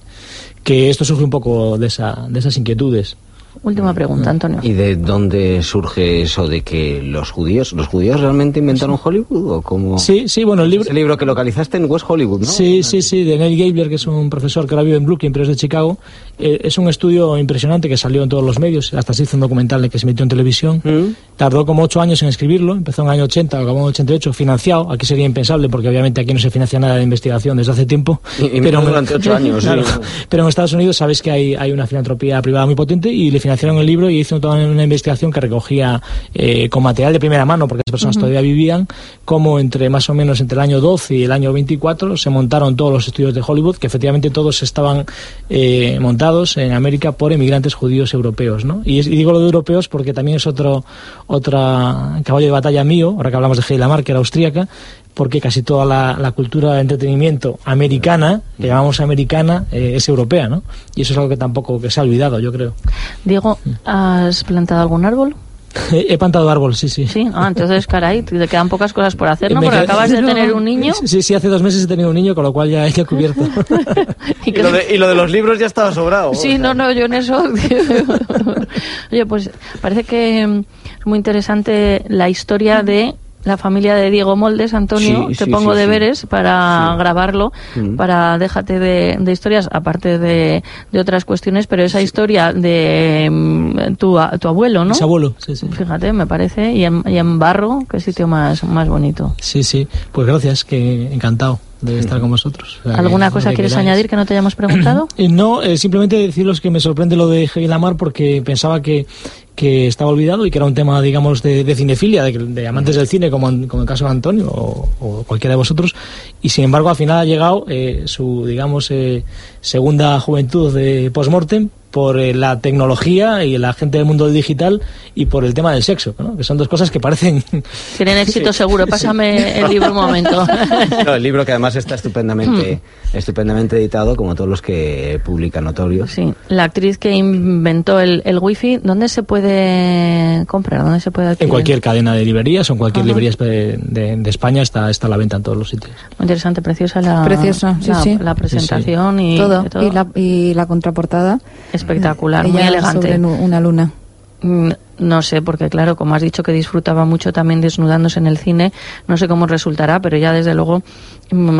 que esto surge un poco de, esa, de esas inquietudes. Última pregunta, Antonio. ¿Y de dónde surge eso de que los judíos, los judíos realmente inventaron Hollywood o cómo? Sí, sí, bueno, el libro... Ese libro que localizaste en West Hollywood, ¿no? Sí, sí, sí, de Neil Gabler, que es un profesor que ahora vive en Brooklyn, pero es de Chicago. Eh, es un estudio impresionante que salió en todos los medios, hasta se hizo un documental de que se emitió en televisión. Mm. Tardó como ocho años en escribirlo, empezó en el año 80, acabó en el 88, financiado. Aquí sería impensable porque obviamente aquí no se financia nada de investigación desde hace tiempo. Y- y menos durante ocho años, sí. Claro. Pero en Estados Unidos sabéis que hay, hay una filantropía privada muy potente y le financiaron el libro y hizo toda una investigación que recogía eh, con material de primera mano, porque las personas todavía vivían, como entre más o menos entre el año 12 y el año 24 se montaron todos los estudios de Hollywood, que efectivamente todos estaban eh, montados en América por emigrantes judíos europeos. ¿no? Y, es- y digo lo de europeos porque también es otro otra caballo de batalla mío, ahora que hablamos de Heidi Lamar, que era austríaca, porque casi toda la, la cultura de entretenimiento americana, que llamamos americana, eh, es europea, ¿no? Y eso es algo que tampoco que se ha olvidado, yo creo. Diego, ¿has plantado algún árbol? He plantado árbol, sí, sí. Sí, ah, entonces, caray, te quedan pocas cosas por hacer, ¿no? Me Porque quedé- acabas de No. tener un niño. Sí, sí, hace dos meses he tenido un niño, con lo cual ya he cubierto. Y lo, de, y lo de los libros ya estaba sobrado. Sí, no, no, yo en eso. Oye, pues parece que es muy interesante la historia de la familia de Diego Moldes, Antonio. Sí, Te sí, pongo sí, deberes para grabarlo, Mm. para déjate de, de historias, aparte de, de otras cuestiones, pero esa historia de mm, tu, a- tu abuelo, ¿no? Mis abuelo, sí, sí. Fíjate, me parece, y en, y en Barro, qué sitio más, más bonito. Sí, sí. Pues gracias, que encantado de estar con vosotros. O sea, ¿Alguna que- cosa que quieres queráis. añadir que no te hayamos preguntado? Eh, no, eh, simplemente deciros que me sorprende lo de Heidi Lamar porque pensaba que, que estaba olvidado y que era un tema, digamos, de, de cinefilia, de, de amantes del cine, como, en- como el caso de Antonio o, o cualquiera de vosotros. Y sin embargo, al final ha llegado eh, su, digamos, eh, segunda juventud de postmortem por eh, la tecnología y la gente del mundo del digital y por el tema del sexo, ¿no? que son dos cosas que parecen... Tienen éxito Sí. seguro. Pásame el libro un momento. No, el libro que además está estupendamente, estupendamente editado, como todos los que publica Notorios. Sí, la actriz que inventó el, el wifi, ¿dónde se puede comprar? ¿Dónde se puede En adquirir? cualquier cadena de librerías o en cualquier Ajá. librería de, de- de España está, está a la venta en todos los sitios. Muy interesante, preciosa la, Preciosa, sí, la, sí. la presentación Y, todo. y todo. Y, la, y la contraportada. Espectacular, Ella muy elegante. sobre una luna. Mm, No sé, porque claro, como has dicho que disfrutaba mucho también desnudándose en el cine, no sé cómo resultará, pero ya desde luego mm,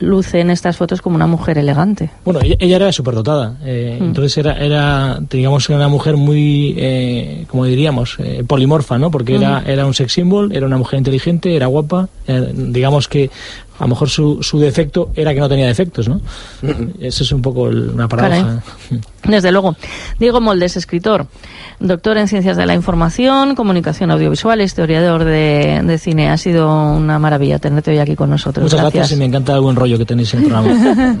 luce en estas fotos como una mujer elegante. Bueno, ella, ella era superdotada, eh, Mm. entonces era, era, digamos, una mujer muy, eh, como diríamos, eh, polimorfa, ¿no? Porque era, era un sex symbol, era una mujer inteligente, era guapa, eh, digamos que a lo mejor su, su defecto era que no tenía defectos, ¿no? Eso es un poco el- una paradoja. Desde luego. Diego Moldes, escritor, doctor en Ciencias de la Información, Comunicación Audiovisual, historiador de, de cine. Ha sido una maravilla tenerte hoy aquí con nosotros. Muchas gracias. y me encanta el buen rollo que tenéis en el programa.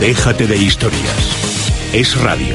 Déjate de historias. Es radio.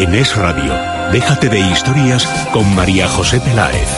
En Es Radio, déjate de historias con María José Peláez.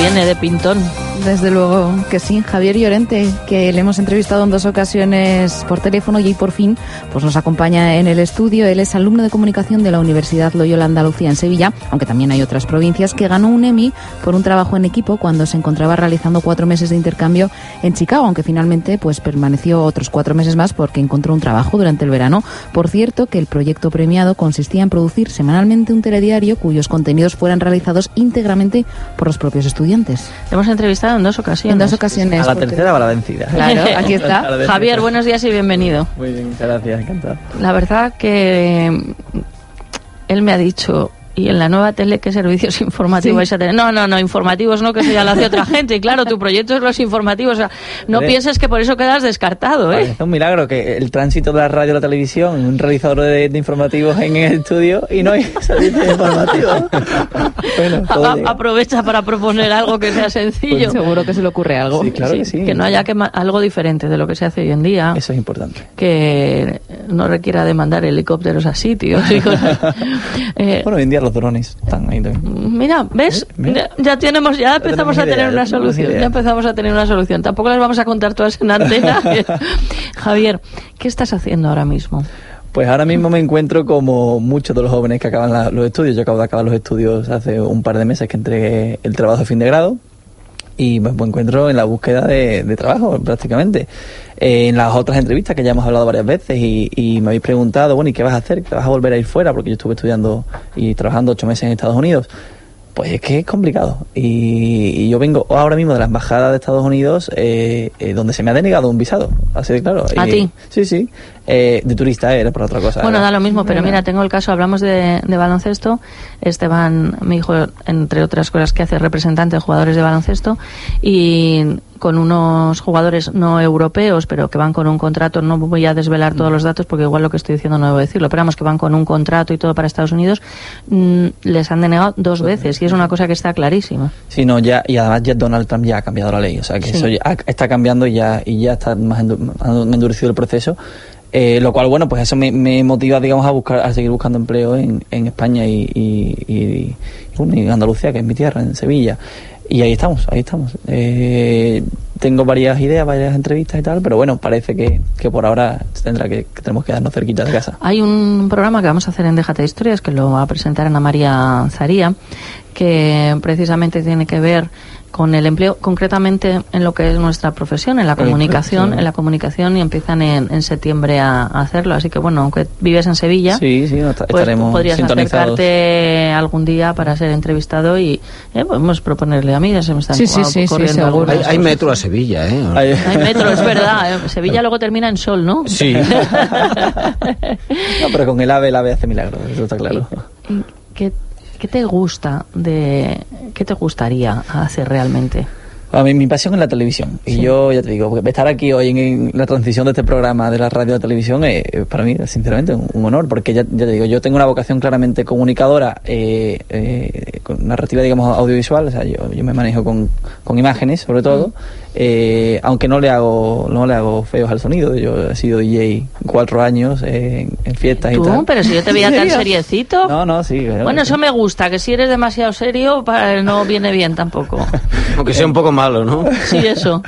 Viene de pintón. Desde luego que sí. Javier Llorente, que le hemos entrevistado en dos ocasiones por teléfono y por fin pues nos acompaña en el estudio. Él es alumno de comunicación de la Universidad Loyola Andalucía en Sevilla, aunque también hay otras provincias, que ganó un Emmy por un trabajo en equipo cuando se encontraba realizando cuatro meses de intercambio en Chicago, aunque finalmente pues permaneció otros cuatro meses más porque encontró un trabajo durante el verano. Por cierto, que el proyecto premiado consistía en producir semanalmente un telediario cuyos contenidos fueran realizados íntegramente por los propios estudiantes. Hemos entrevistado en dos ocasiones. En dos ocasiones. A la porque- tercera va la vencida. Claro, aquí está. Javier, buenos días y bienvenido. Muy bien, muchas gracias, encantado. La verdad que él me ha dicho, y en la nueva tele, ¿qué servicios informativos Sí. vais a tener? No, no, no, informativos no, que eso ya lo hace otra gente. Y claro, tu proyecto es los informativos. O sea, no pienses que por eso quedas descartado, ¿eh? Es un milagro que el tránsito de la radio a la televisión, un realizador de, de informativos en el estudio y no hay servicio informativo. bueno, A- aprovecha para proponer algo que sea sencillo. Pues Seguro que se le ocurre algo. Sí, claro que sí. Que no haya que algo diferente de lo que se hace hoy en día. Eso es importante. Que no requiera de mandar helicópteros a sitios. y cosas. Eh, Bueno, hoy en día los drones están ahí también. Mira, ¿ves? Mira. Ya, ya tenemos, ya empezamos a tener idea, una solución. Ya empezamos a tener una solución. Tampoco las vamos a contar todas en antena. Javier, ¿qué estás haciendo ahora mismo? Pues ahora mismo me encuentro como muchos de los jóvenes que acaban la- los estudios. Yo acabo de acabar los estudios hace un par de meses que entregué el trabajo de fin de grado y me encuentro en la búsqueda de, de trabajo prácticamente. Eh, en las otras entrevistas que ya hemos hablado varias veces y, y me habéis preguntado, bueno, ¿y qué vas a hacer? ¿Te vas a volver a ir fuera? Porque yo estuve estudiando y trabajando ocho meses en Estados Unidos. Pues es que es complicado. Y, y yo vengo ahora mismo de la Embajada de Estados Unidos, eh, eh, donde se me ha denegado un visado. Así de claro. ¿A Y- ti? Sí, sí. Eh, de turista era por otra cosa. Bueno, era. da lo mismo, pero mira, tengo el caso, hablamos de, de baloncesto. Esteban, mi hijo, entre otras cosas que hace representante de jugadores de baloncesto y con unos jugadores no europeos, pero que van con un contrato, no voy a desvelar todos los datos porque igual lo que estoy diciendo no debo decirlo, pero vamos que van con un contrato y todo para Estados Unidos, mm, les han denegado dos veces y es una cosa que está clarísima. Sí, no, ya, y además ya Donald Trump ya ha cambiado la ley, o sea que Sí. eso ya está cambiando y ya, y ya está más endurecido el proceso. Eh, lo cual, bueno, pues eso me, me motiva, digamos, a buscar, a seguir buscando empleo en, en España y, y, y- y, bueno, y en Andalucía, que es mi tierra, en Sevilla. Y ahí estamos, ahí estamos. Eh, tengo varias ideas, varias entrevistas y tal, pero bueno, parece que, que por ahora tendrá que, que tenemos que darnos cerquita de casa. Hay un programa que vamos a hacer en Déjate Historias que lo va a presentar Ana María Zaría, que precisamente tiene que ver con el empleo, concretamente en lo que es nuestra profesión, en la comunicación, sí. en la comunicación y empiezan en, en septiembre a, a hacerlo. Así que bueno, aunque vives en Sevilla, Sí, sí, pues estaremos podrías acercarte algún día para ser entrevistado y eh, podemos proponerle a mí, ya se me están Sí, sí, co- sí, sí, corriendo Hay, hay metro a Sevilla, ¿eh? Hay metro, es verdad. eh, Sevilla luego termina en sol, ¿no? Sí. No, pero con el AVE, el AVE hace milagros, eso está claro. ¿Qué, qué te gusta de qué te gustaría hacer realmente? A mí, mi pasión es la televisión. Y yo, ya te digo, porque estar aquí hoy en, en la transición de este programa de la radio a la televisión es eh, para mí, sinceramente, un, un honor. Porque ya, ya te digo, yo tengo una vocación claramente comunicadora, eh, eh, con narrativa, digamos, audiovisual. O sea, yo, yo me manejo con, con imágenes, sobre todo. Eh, aunque no le hago no le hago feos al sonido. Yo he sido DJ cuatro años eh, en, en fiestas y Tú, tal. pero si yo te veía ¿En tan seriecito. No, no, sí. claro. Bueno, eso me gusta, que si eres demasiado serio para- no viene bien tampoco. Aunque sea un poco malo, ¿no? Sí, eso.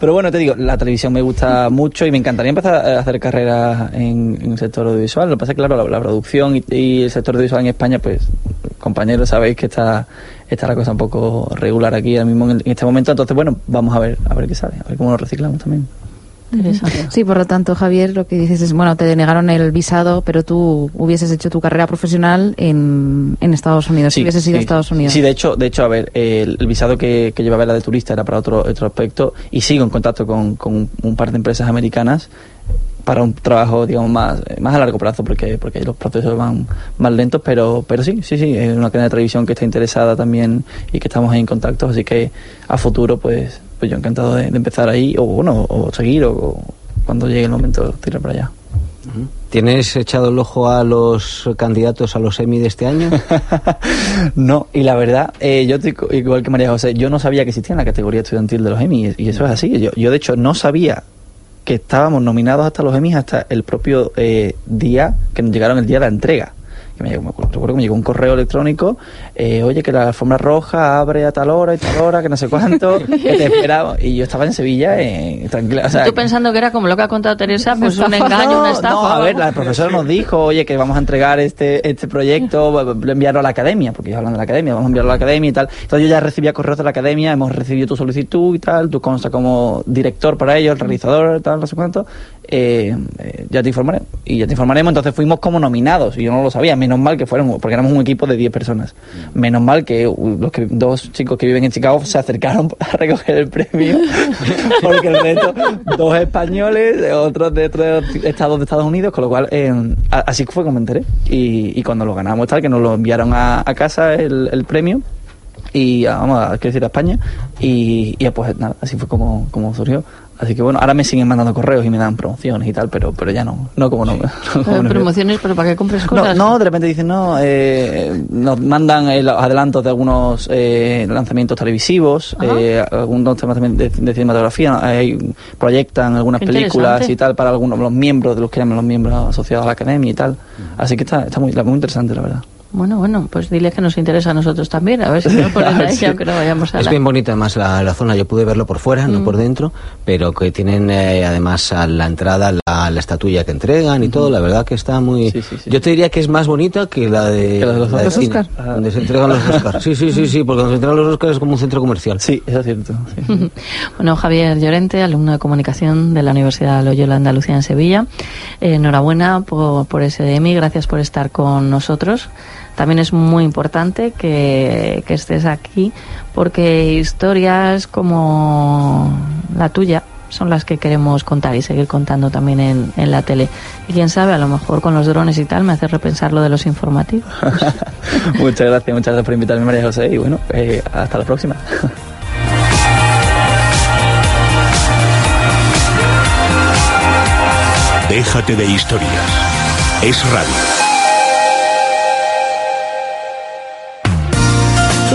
Pero bueno, te digo, la televisión me gusta mucho y me encantaría empezar a hacer carrera en, en el sector audiovisual. Lo que pasa es que, claro, la, la producción y, y el sector audiovisual en España, pues, compañeros, sabéis que está, está la cosa un poco regular aquí ahora mismo en, el- en este momento. Entonces, bueno, vamos a ver, a ver qué sale, a ver cómo lo reciclamos también. Sí, por lo tanto, Javier, lo que dices es, bueno, te denegaron el visado, pero tú hubieses hecho tu carrera profesional en, en Estados Unidos, si hubieses ido a Estados Unidos. Sí, de hecho, de hecho, a ver, el, el visado que, que llevaba era de turista, era para otro, otro aspecto, y sigo en contacto con, con un par de empresas americanas para un trabajo, digamos, más, más a largo plazo, porque, porque los procesos van más lentos, pero, pero sí, sí, sí, es una cadena de televisión que está interesada también y que estamos en contacto, así que a futuro, pues, pues yo encantado de, de empezar ahí, o bueno, o seguir, o, o cuando llegue el momento, tirar para allá. ¿Tienes echado el ojo a los candidatos a los Emmy de este año? No, y la verdad, eh, yo estoy igual que María José, yo no sabía que existía en la categoría estudiantil de los Emmy, y eso es así. Yo, yo de hecho, no sabía que estábamos nominados hasta los Emmys hasta el propio eh, día que nos llegaron el día de la entrega. Que me llegó, me acuerdo, recuerdo que me llegó un correo electrónico, eh, oye, que la alfombra roja abre a tal hora y tal hora, que no sé cuánto, que te esperaba. Y yo estaba en Sevilla, eh, tranquila. O sea, Tú pensando que era como lo que ha contado Teresa, pues un engaño, una estafa. no, a ver, la profesora nos dijo, oye, que vamos a entregar este, este proyecto, lo enviarlo a la academia, porque ellos hablan de la academia, vamos a enviarlo a la academia y tal. Entonces yo ya recibía correos de la academia, hemos recibido tu solicitud y tal, tú consta como director para ellos, el realizador, tal, no sé cuánto. Eh, eh, ya te informaré. Y ya te informaremos. Entonces fuimos como nominados, y yo no lo sabía. Menos mal que fueron, porque éramos un equipo de 10 personas. Menos mal que uh, los que, dos chicos que viven en Chicago se acercaron a recoger el premio, porque el resto, dos españoles, otros de otros estados de Estados Unidos, con lo cual, eh, así fue como me enteré. Y, y cuando lo ganamos, tal, que nos lo enviaron a, a casa el, el premio. Y ah, vamos a, decir, a España. Y, y pues nada, así fue como, como surgió. Así que bueno, ahora me siguen mandando correos y me dan promociones y tal, pero, pero ya no, no como no. no como no- promociones, pero ¿para qué compres cosas? no, de repente dicen, no, eh, nos mandan eh, los adelantos de algunos eh, lanzamientos televisivos, eh, algunos temas también de, de cinematografía, proyectan algunas Qué películas y tal para algunos los miembros de los que eran los miembros asociados a la academia y tal. Así que está, está muy, muy interesante, la verdad. Bueno, bueno, pues dile que nos interesa a nosotros también, a ver si nos ponen ahí, Sí. aunque no vayamos a Es la... bien bonita además la, la zona, yo pude verlo por fuera, no Mm. por dentro, pero que tienen eh, además a la entrada la, la estatuilla que entregan y todo, la verdad que está muy... Yo te diría que es más bonita que la de, ¿Que la de los- la los cine, Oscar? donde se entregan los Oscars. Sí, sí, sí, sí, porque donde se entregan los Oscars es como un centro comercial. Sí, eso es cierto. Bueno, Javier Llorente, alumno de comunicación de la Universidad Loyola Andalucía en Sevilla. Eh, enhorabuena por, por ese Emmy, gracias por estar con nosotros. También es muy importante que, que estés aquí porque historias como la tuya son las que queremos contar y seguir contando también en, en la tele. Y quién sabe, a lo mejor con los drones y tal me hace repensar lo de los informativos. muchas gracias, muchas gracias por invitarme, María José, y bueno, eh, hasta la próxima. Déjate de historias. Es radio.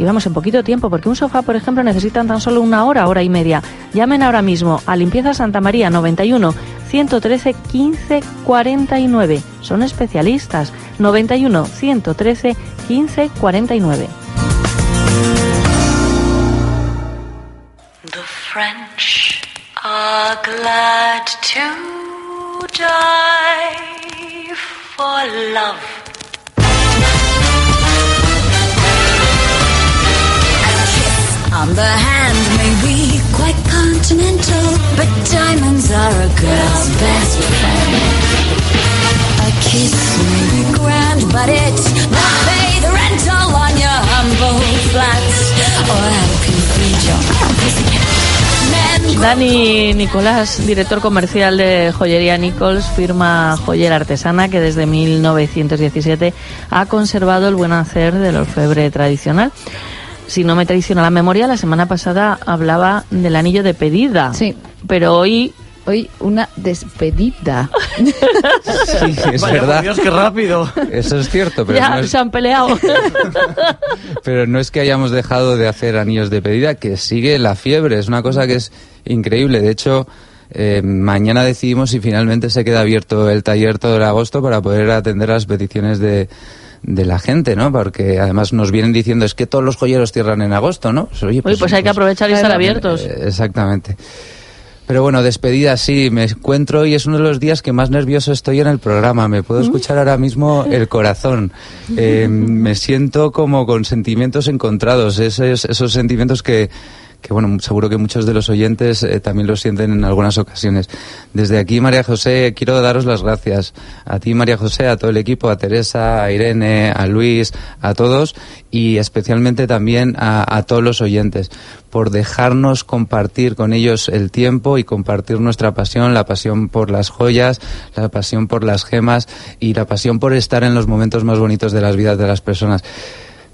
y vamos en poquito tiempo, porque un sofá, por ejemplo, necesitan tan solo una hora, hora y media. Llamen ahora mismo a Limpieza Santa María 91 113 15 49. Son especialistas. 91 113 15 49. The French are glad to die for love. On the hand may be quite continental, but diamonds are a girl's best friend. Dani Nicolás, director comercial de Joyería Nichols, firma joyera artesana que desde 1917 ha conservado el buen hacer del orfebre tradicional. Si no me traiciona la memoria, la semana pasada hablaba del anillo de pedida. Sí. Pero hoy... Hoy una despedida. Sí, es Vaya, verdad. por Dios, qué rápido. Eso es cierto, pero ya no es, se han peleado. pero no es que hayamos dejado de hacer anillos de pedida, que sigue la fiebre. Es una cosa que es increíble. De hecho, eh, mañana decidimos si finalmente se queda abierto el taller todo el agosto para poder atender las peticiones de de la gente, ¿no? Porque además nos vienen diciendo es que todos los joyeros cierran en agosto, ¿no? Pues, oye, Oye, pues hay que aprovechar y estar abiertos. Eh, Exactamente. Pero bueno, despedida sí, me encuentro y es uno de los días que más nervioso estoy en el programa. Me puedo escuchar ahora mismo el corazón. Eh, me siento como con sentimientos encontrados, esos, esos sentimientos que, que bueno, seguro que muchos de los oyentes eh, también lo sienten en algunas ocasiones. Desde aquí, María José, quiero daros las gracias. A ti, María José, a todo el equipo, a Teresa, a Irene, a Luis, a todos y especialmente también a, a todos los oyentes por dejarnos compartir con ellos el tiempo y compartir nuestra pasión, la pasión por las joyas, la pasión por las gemas y la pasión por estar en los momentos más bonitos de las vidas de las personas.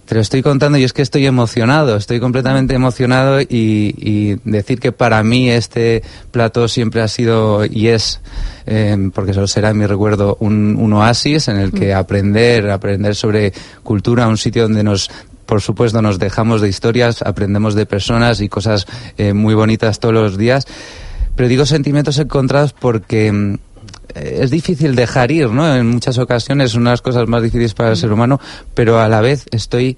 Te lo estoy contando y es que estoy emocionado, estoy completamente emocionado y, y decir que para mí este plato siempre ha sido y es, eh, porque solo será en mi recuerdo, un, un oasis en el que aprender, aprender sobre cultura, un sitio donde nos por supuesto nos dejamos de historias, aprendemos de personas y cosas eh, muy bonitas todos los días. Pero digo sentimientos encontrados porque mm, eh, es difícil dejar ir, ¿no? En muchas ocasiones son las cosas más difíciles para el ser humano, pero a la vez estoy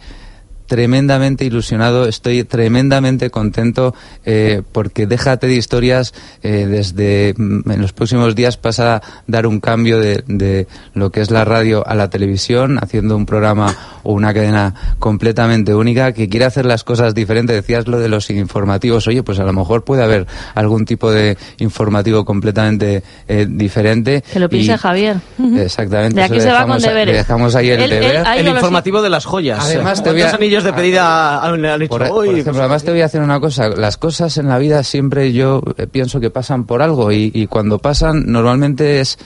tremendamente ilusionado, estoy tremendamente contento eh, porque Déjate de Historias eh, desde mm, en los próximos días pasa a dar un cambio de, de lo que es la radio a la televisión, haciendo un programa o una cadena completamente única que quiere hacer las cosas diferentes. Decías lo de los informativos, oye, pues a lo mejor puede haber algún tipo de informativo completamente eh, diferente. Que lo piense Y- Javier. Exactamente. De eso aquí le se va dejamos- con deberes. le dejamos ahí el él- deber. ahí El informativo de las joyas. Además, te voy a- ¿Cuántos anillos de pedida han, han hecho Por, por además te voy a decir una cosa. Las cosas en la vida siempre yo eh, pienso que pasan por algo y, y cuando pasan normalmente es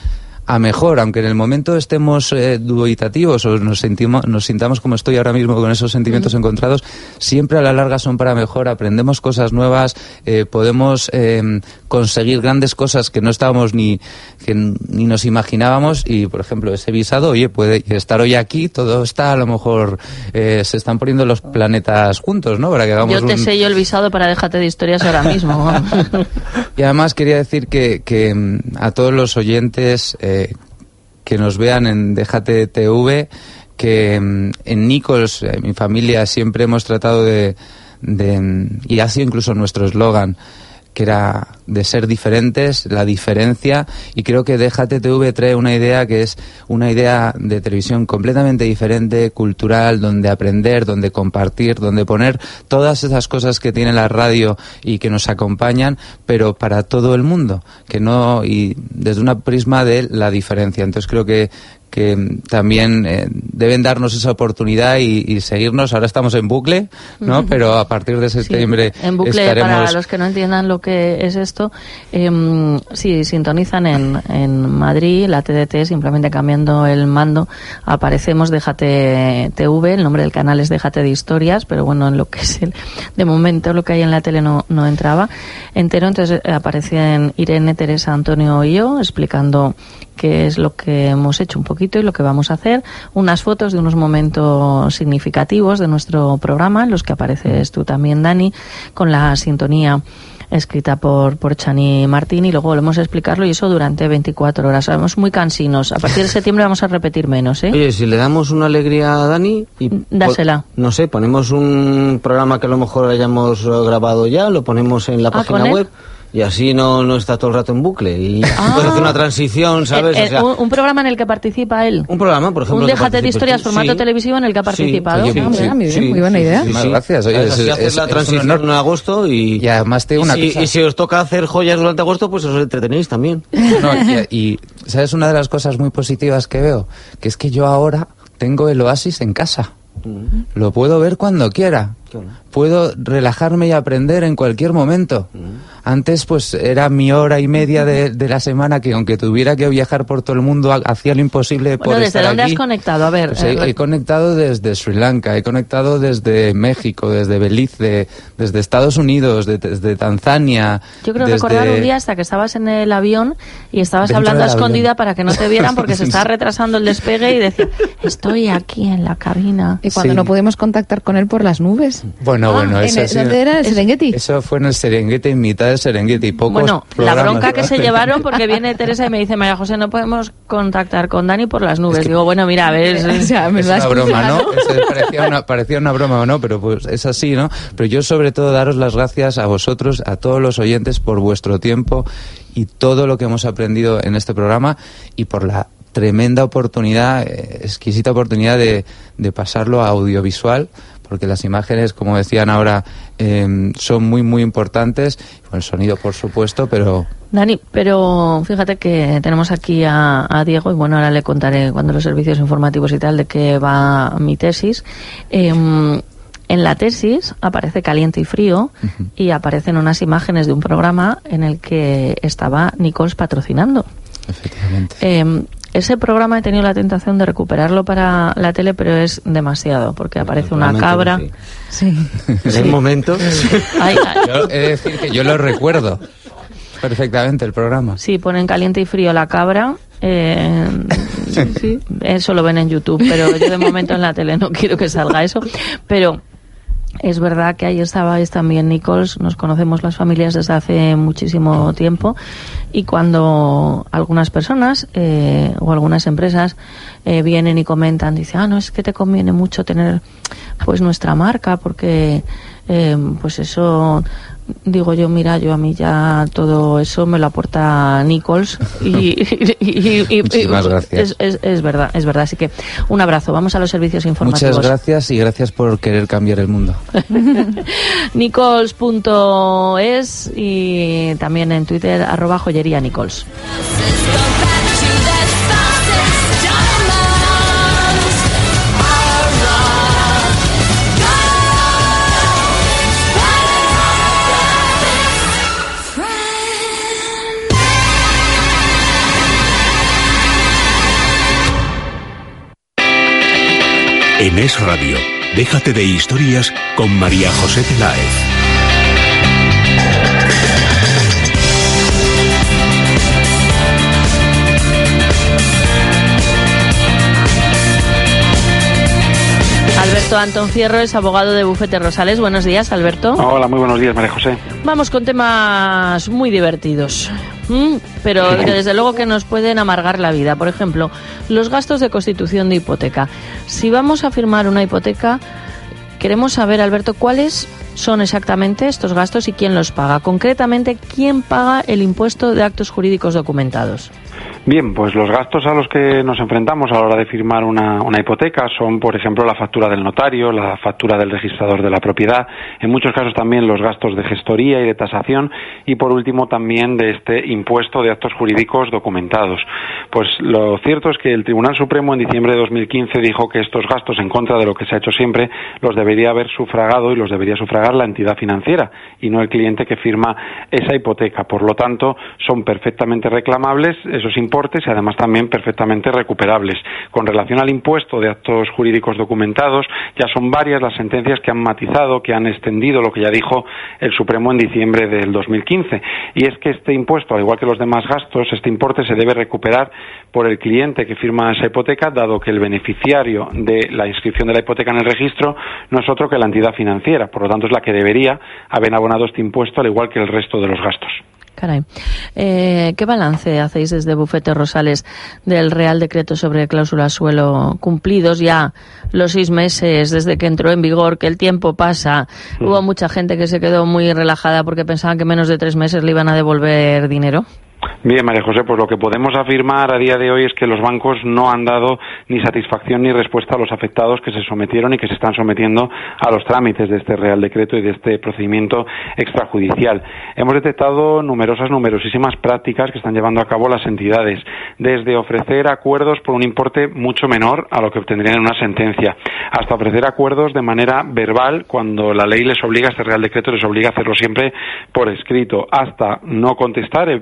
a mejor, aunque en el momento estemos eh, dubitativos o nos, sentimos, nos sintamos como estoy ahora mismo con esos sentimientos encontrados, siempre a la larga son para mejor, aprendemos cosas nuevas, eh, podemos eh, conseguir grandes cosas que no estábamos ni, que ni nos imaginábamos y, por ejemplo, ese visado, oye, puede estar hoy aquí, todo está a lo mejor, eh, se están poniendo los planetas juntos, ¿no? Para que hagamos Yo te un- sello el visado para déjate de historias ahora mismo. y además quería decir que, que, mm, a todos los oyentes eh, que nos vean en Déjate TV, que mm, en Nichols, eh, mi familia, siempre hemos tratado de, de, mm, y ha sido incluso nuestro eslogan, que era de ser diferentes, la diferencia, y creo que Déjate TV trae una idea que es una idea de televisión completamente diferente, cultural, donde aprender, donde compartir, donde poner todas esas cosas que tiene la radio y que nos acompañan, pero para todo el mundo, que no, y desde una prisma de la diferencia. Entonces creo que, que también eh, deben darnos esa oportunidad y, y seguirnos. Ahora estamos en bucle, ¿no? Pero a partir de septiembre En bucle, estaremos para los que no entiendan lo que es esto, eh, si sintonizan en, en Madrid, la TDT, simplemente cambiando el mando, aparecemos Déjate TV, el nombre del canal es Déjate de Historias, pero bueno, en lo que es el, de momento lo que hay en la tele no, no entraba entero, entonces eh, aparecen Irene, Teresa, Antonio y yo explicando qué es lo que hemos hecho un poquito y lo que vamos a hacer, unas fotos de unos momentos significativos de nuestro programa, en los que apareces tú también, Dani, con la sintonía escrita por, por Chani Martín y luego volvemos a explicarlo y eso durante 24 horas. Somos muy cansinos. A partir de septiembre vamos a repetir menos, ¿eh? Oye, si le damos una alegría a Dani y Dásela. no sé, ponemos un programa que a lo mejor hayamos grabado ya, lo ponemos en la Ah, página ¿con él? Y así no, no está todo el rato en bucle y puede hacer una transición, ¿sabes? Eh, O eh, sea, un, un programa en el que participa él. un programa, por ejemplo. Un Déjate de historias tú. formato Sí. televisivo en el que ha participado. Sí, Ah, sí, mira, muy bien, sí, muy buena sí, idea. sí, sí. Muchas gracias. Oye, es- haces es- la es un transición en agosto y, Y además te y una si, cosa. y si os toca hacer joyas durante agosto, pues os entretenéis también. No, y, y, ¿sabes una de las cosas muy positivas que veo? Que es que yo ahora tengo el oasis en casa. Lo puedo ver cuando quiera. Puedo relajarme y aprender en cualquier momento. Antes, pues, era mi hora y media de, de la semana que, aunque tuviera que viajar por todo el mundo, ha- hacía lo imposible por Bueno, ¿desde estar dónde aquí. has conectado? A ver. Pues he, he conectado desde Sri Lanka, he conectado desde México, desde Belice, desde Estados Unidos, de- desde Tanzania. Yo creo desde... recordar un día hasta que estabas en el avión y estabas Dentro hablando a escondida avión. para que no te vieran porque se estaba retrasando el despegue y decía, estoy aquí en la cabina. Y cuando Sí. no pudimos contactar con él por las nubes. Bueno, Ah, bueno, en eso el- sí. ¿Dónde era? ¿En el Serengeti? Eso fue en el Serengeti, en mitad del Serengeti. Pocos Bueno, la bronca que se llevaron porque viene Teresa y me dice, María José, no podemos contactar con Dani por las nubes. Digo, bueno, mira, a ver... es- O sea, me Es una broma, ¿no? una, parecía una broma o no, pero pues es así, ¿no? Pero yo sobre todo daros las gracias a vosotros, a todos los oyentes por vuestro tiempo y todo lo que hemos aprendido en este programa y por la tremenda oportunidad, eh, exquisita oportunidad de, de pasarlo a audiovisual, porque las imágenes, como decían ahora, eh, son muy, muy importantes. Con el sonido, por supuesto, pero Dani, pero fíjate que tenemos aquí a, a Diego y bueno, ahora le contaré cuando los servicios informativos y tal de qué va mi tesis. Em, en la tesis aparece caliente y frío y aparecen unas imágenes de un programa en el que estaba Nichols patrocinando. efectivamente. Em, Ese programa he tenido la tentación de recuperarlo para la tele, pero es demasiado, porque aparece una cabra. Sí. En el momento. Ay, ay. Yo he de decir que yo lo recuerdo perfectamente el programa. Sí, ponen caliente y frío la cabra. eh, Eso lo ven en YouTube, pero yo de momento en la tele no quiero que salga eso. Pero es verdad que ahí estabais también, Nichols. Nos conocemos las familias desde hace muchísimo tiempo. Y cuando algunas personas eh, o algunas empresas eh, vienen y comentan, dicen, ah, no, es que te conviene mucho tener pues nuestra marca porque eh, pues eso digo yo mira yo a mí ya todo eso me lo aporta Nichols y, y- y- y- Muchísimas gracias. es, es- es verdad es verdad así que un abrazo vamos a los servicios informativos Muchas gracias y gracias por querer cambiar el mundo. Nichols.es y también en Twitter arroba joyería Nichols En Es Radio, déjate de historias con María José Peláez. Alberto Antón Fierro es abogado de Bufete Rosales buenos días Alberto Hola, muy buenos días, María José. Vamos con temas muy divertidos, ¿m? pero desde luego que nos pueden amargar la vida. Por ejemplo, los gastos de constitución de hipoteca. Si vamos a firmar una hipoteca, queremos saber, Alberto, cuáles son exactamente estos gastos y quién los paga. Concretamente, quién paga el impuesto de actos jurídicos documentados. Bien, pues los gastos a los que nos enfrentamos a la hora de firmar una, una hipoteca son, por ejemplo, la factura del notario, la factura del registrador de la propiedad, en muchos casos también los gastos de gestoría y de tasación y, por último, también de este impuesto de actos jurídicos documentados. Pues lo cierto es que el Tribunal Supremo en diciembre de 2015 dijo que estos gastos, en contra de lo que se ha hecho siempre, los debería haber sufragado y los debería sufragar la entidad financiera y no el cliente que firma esa hipoteca. Por lo tanto, son perfectamente reclamables esos importes y además también perfectamente recuperables. Con relación al impuesto de actos jurídicos documentados, ya son varias las sentencias que han matizado, que han extendido lo que ya dijo el Supremo en diciembre del 2015. Y es que este impuesto, al igual que los demás gastos, este importe se debe recuperar por el cliente que firma esa hipoteca, dado que el beneficiario de la inscripción de la hipoteca en el registro no es otro que la entidad financiera. Por lo tanto, es la que debería haber abonado este impuesto, al igual que el resto de los gastos. Caray. Eh, ¿Qué balance hacéis desde Bufete Rosales del Real Decreto sobre cláusulas suelo cumplidos ya los seis meses desde que entró en vigor, que el tiempo pasa? Hubo mucha gente que se quedó muy relajada porque pensaban que menos de tres meses le iban a devolver dinero. Bien, María José, pues lo que podemos afirmar a día de hoy es que los bancos no han dado ni satisfacción ni respuesta a los afectados que se sometieron y que se están sometiendo a los trámites de este Real Decreto y de este procedimiento extrajudicial. Hemos detectado numerosas, numerosísimas prácticas que están llevando a cabo las entidades, desde ofrecer acuerdos por un importe mucho menor a lo que obtendrían en una sentencia, hasta ofrecer acuerdos de manera verbal cuando la ley les obliga, este Real Decreto les obliga a hacerlo siempre por escrito, hasta no contestar, eh,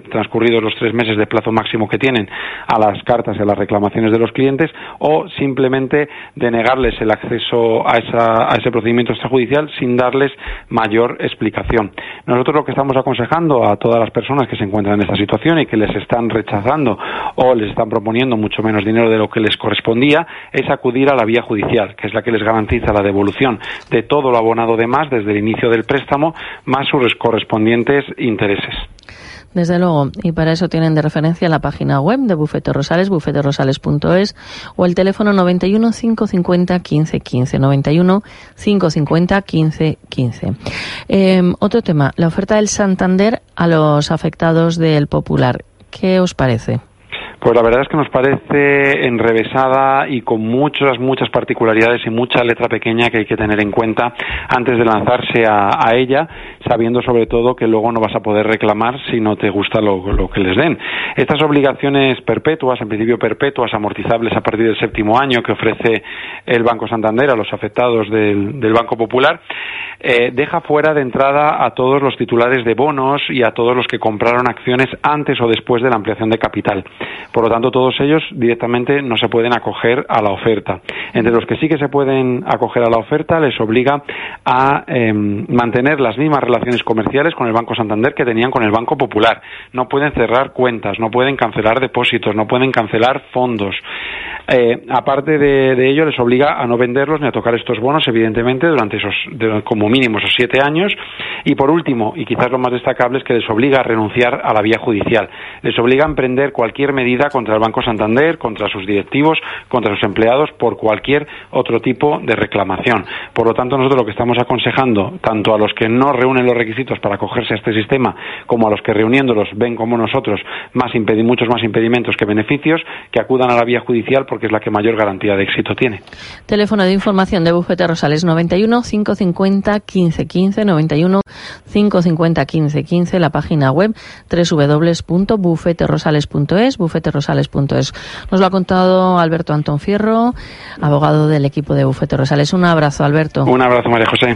transcurridos los tres meses de plazo máximo que tienen a las cartas y a las reclamaciones de los clientes, o simplemente denegarles el acceso a, esa- a ese procedimiento extrajudicial sin darles mayor explicación. Nosotros lo que estamos aconsejando a todas las personas que se encuentran en esta situación y que les están rechazando o les están proponiendo mucho menos dinero de lo que les correspondía es acudir a la vía judicial, que es la que les garantiza la devolución de todo lo abonado de más desde el inicio del préstamo más sus correspondientes intereses. Desde luego, y para eso tienen de referencia la página web de Bufete Rosales, bufeterosales.es, o el teléfono 91 550 15 15, 91 550 15 15. Eh, otro tema, la oferta del Santander a los afectados del Popular. ¿Qué os parece? Pues la verdad es que nos parece enrevesada y con muchas, muchas particularidades y mucha letra pequeña que hay que tener en cuenta antes de lanzarse a, ella, sabiendo sobre todo que luego no vas a poder reclamar si no te gusta lo, lo que les den. Estas obligaciones perpetuas, en principio perpetuas, amortizables a partir del séptimo año que ofrece el Banco Santander a los afectados del, del Banco Popular, eh, deja fuera de entrada a todos los titulares de bonos y a todos los que compraron acciones antes o después de la ampliación de capital. Por lo tanto, todos ellos directamente no se pueden acoger a la oferta. Entre los que sí que se pueden acoger a la oferta, les obliga a eh, mantener las mismas relaciones comerciales con el Banco Santander que tenían con el Banco Popular. No pueden cerrar cuentas, no pueden cancelar depósitos, no pueden cancelar fondos. Eh, aparte de, ello, les obliga a no venderlos ni a tocar estos bonos, evidentemente, durante esos, como mínimo esos siete años. Y por último, y quizás lo más destacable, es que les obliga a renunciar a la vía judicial. Les obliga a emprender cualquier medida contra el Banco Santander, contra sus directivos, contra sus empleados, por cualquier otro tipo de reclamación. Por lo tanto, nosotros lo que estamos aconsejando, tanto a los que no reúnen los requisitos para acogerse a este sistema, como a los que reuniéndolos ven como nosotros más muchos más impedimentos que beneficios, que acudan a la vía judicial porque es la que mayor garantía de éxito tiene. Teléfono de información de Bufete Rosales 91 550 1515 91 550 1515 la página web www.bufeterosales.es bufeterosales.es. Nos lo ha contado Alberto Antón Fierro, abogado del equipo de Bufete Rosales. Un abrazo, Alberto. Un abrazo, María José.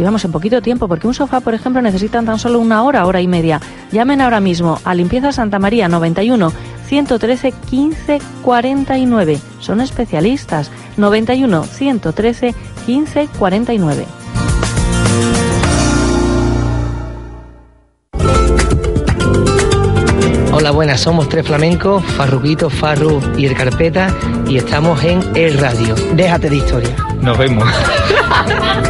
y vamos en poquito tiempo, porque un sofá, por ejemplo, necesitan tan solo una hora, hora y media. Llamen ahora mismo a Limpieza Santa María 91 113 15 49. Son especialistas. 91 113 15 49. Hola, buenas, somos Tres Flamencos, Farruquito, Farru y El Carpeta y estamos en El Radio. Déjate de historia. Nos vemos.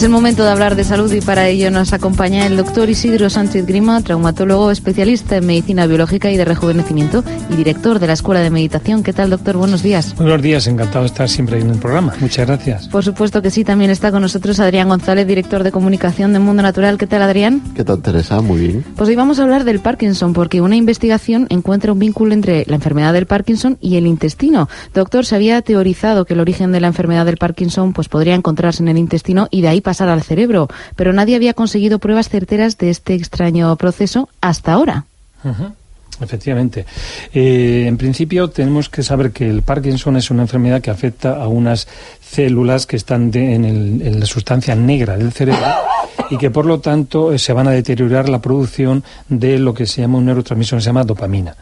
Es el momento de hablar de salud y para ello nos acompaña el doctor Isidro Sánchez Grima, traumatólogo especialista en medicina biológica y de rejuvenecimiento y director de la Escuela de Meditación. ¿Qué tal, doctor? Buenos días. Buenos días, encantado de estar siempre en el programa. Muchas gracias. Por supuesto que sí, también está con nosotros Adrián González, director de comunicación de Mundo Natural. ¿Qué tal, Adrián? ¿Qué tal, Teresa? Muy bien. Pues hoy vamos a hablar del Parkinson, porque una investigación encuentra un vínculo entre la enfermedad del Parkinson y el intestino. Doctor, se había teorizado que el origen de la enfermedad del Parkinson pues, podría encontrarse en el intestino y de ahí pasar al cerebro, pero nadie había conseguido pruebas certeras de este extraño proceso hasta ahora. Efectivamente. Eh, en principio tenemos que saber que el Parkinson es una enfermedad que afecta a unas células que están en, la sustancia negra del cerebro y que por lo tanto se van a deteriorar la producción de lo que se llama un neurotransmisor que se llama dopamina.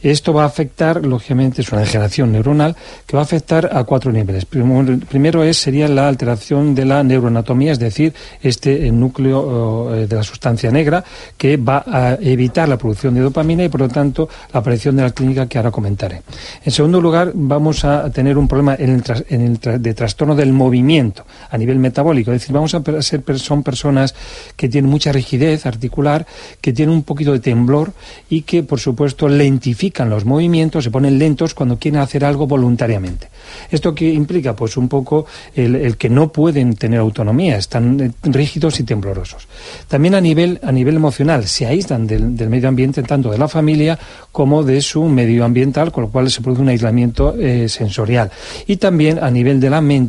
Esto va a afectar, lógicamente, es una degeneración neuronal que va a afectar a cuatro niveles. Primero es, sería la alteración de la neuroanatomía, es decir, este núcleo eh, de la sustancia negra que va a evitar la producción de dopamina y, por lo tanto, la aparición de la clínica que ahora comentaré. En segundo lugar, vamos a tener un problema en el, en el de trastorno del movimiento a nivel metabólico, es decir, vamos a ser son personas que tienen mucha rigidez articular, que tienen un poquito de temblor y que, por supuesto, lentifican los movimientos, se ponen lentos cuando quieren hacer algo voluntariamente. ¿Esto qué implica? Pues un poco el, el que no pueden tener autonomía, están rígidos y temblorosos. También a nivel, a nivel emocional, se aíslan del, del medio ambiente, tanto de la familia como de su medio ambiental, con lo cual se produce un aislamiento eh, sensorial. Y también a nivel de la mente,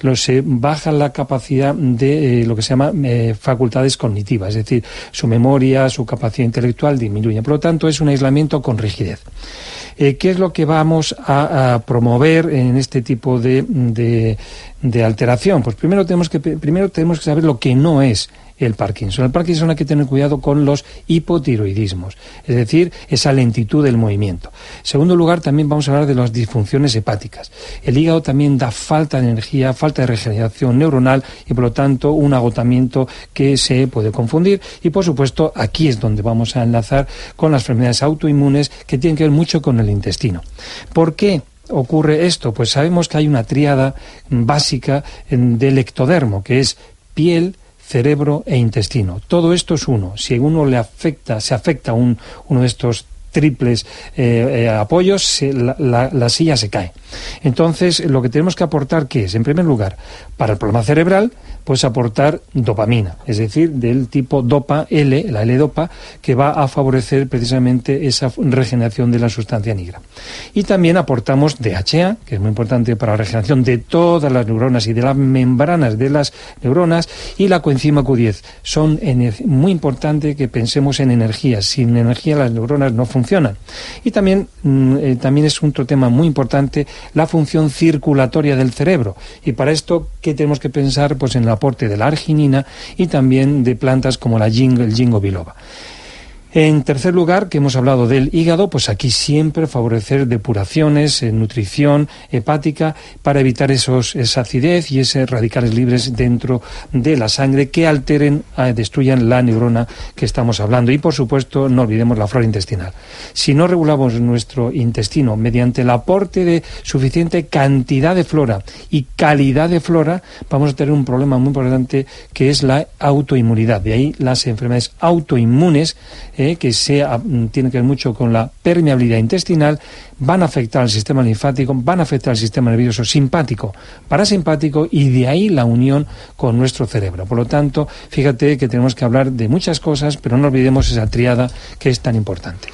lo, se baja la capacidad de eh, lo que se llama eh, facultades cognitivas, es decir, su memoria, su capacidad intelectual disminuye. Por lo tanto, es un aislamiento con rigidez. Eh, ¿Qué es lo que vamos a, promover en este tipo de, de, alteración? Pues primero tenemos, que, primero tenemos que saber lo que no es el Parkinson. El Parkinson hay que tener cuidado con los hipotiroidismos, es decir, esa lentitud del movimiento. En segundo lugar, también vamos a hablar de las disfunciones hepáticas. El hígado también da falta de energía, falta de regeneración neuronal y, por lo tanto, un agotamiento que se puede confundir. Y, por supuesto, aquí es donde vamos a enlazar con las enfermedades autoinmunes que tienen que ver mucho con el intestino. ¿Por qué? Ocurre esto? Pues sabemos que hay una tríada básica del ectodermo, que es piel, cerebro e intestino. Todo esto es uno. Si uno le afecta, se afecta un, uno de estos triples eh, eh, apoyos, se- la, la- la silla se cae. Entonces, lo que tenemos que aportar, ¿qué es? En primer lugar, para el problema cerebral, pues aportar dopamina, es decir, del tipo dopa L, la L-dopa, que va a favorecer precisamente esa regeneración de la sustancia negra. Y también aportamos DHA, que es muy importante para la regeneración de todas las neuronas y de las membranas de las neuronas, y la coenzima Q10. Son muy importante que pensemos en energía. Sin energía las neuronas no funcionan. Y también, mm, eh, también es otro tema muy importante la función circulatoria del cerebro. Y para esto, ¿qué tenemos que pensar? Pues en el aporte de la arginina y también de plantas como la ginkgo biloba. En tercer lugar, que hemos hablado del hígado, pues aquí siempre favorecer depuraciones, nutrición hepática para evitar esos, esa acidez y esos radicales libres dentro de la sangre que alteren, eh, destruyan la neurona que estamos hablando. Y por supuesto, no olvidemos la flora intestinal. Si no regulamos nuestro intestino mediante el aporte de suficiente cantidad de flora y calidad de flora, vamos a tener un problema muy importante que es la autoinmunidad. De ahí las enfermedades autoinmunes que se, ah, mm, tienen que ver mucho con la permeabilidad intestinal, van a afectar al sistema linfático, van a afectar al sistema nervioso simpático, parasimpático y de ahí la unión con nuestro cerebro. Por lo tanto, fíjate que tenemos que hablar de muchas cosas, pero no olvidemos esa triada que es tan importante.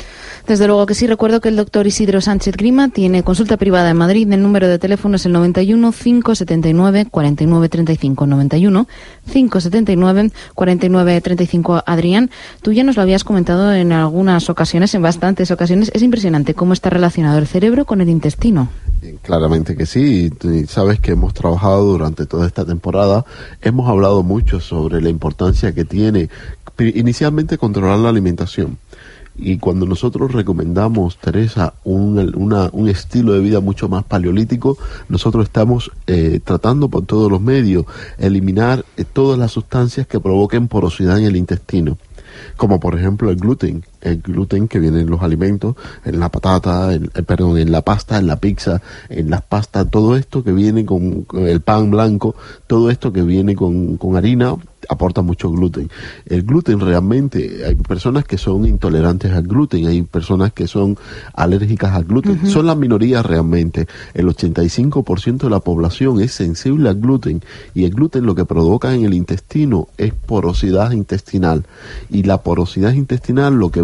Desde luego que sí, recuerdo que el doctor Isidro Sánchez Grima tiene consulta privada en Madrid. El número de teléfono es el 91 579 49 35. 91 579 49 35. Adrián, tú ya nos lo habías comentado en algunas ocasiones, en bastantes ocasiones. Es impresionante cómo está relacionado el cerebro con el intestino. Claramente que sí, y sabes que hemos trabajado durante toda esta temporada, hemos hablado mucho sobre la importancia que tiene inicialmente controlar la alimentación. Y cuando nosotros recomendamos, Teresa, un, un estilo de vida mucho más paleolítico, nosotros estamos eh, tratando por todos los medios eliminar eh, todas las sustancias que provoquen porosidad en el intestino. Como por ejemplo el gluten, el gluten que viene en los alimentos, en la patata, en, eh, perdón, en la pasta, en la pizza, en las pastas, todo esto que viene con, con el pan blanco, todo esto que viene con, con harina aporta mucho gluten. El gluten realmente, hay personas que son intolerantes al gluten, hay personas que son alérgicas al gluten, son las minorías realmente. El 85% de la población es sensible al gluten y el gluten lo que provoca en el intestino es porosidad intestinal y la porosidad intestinal lo que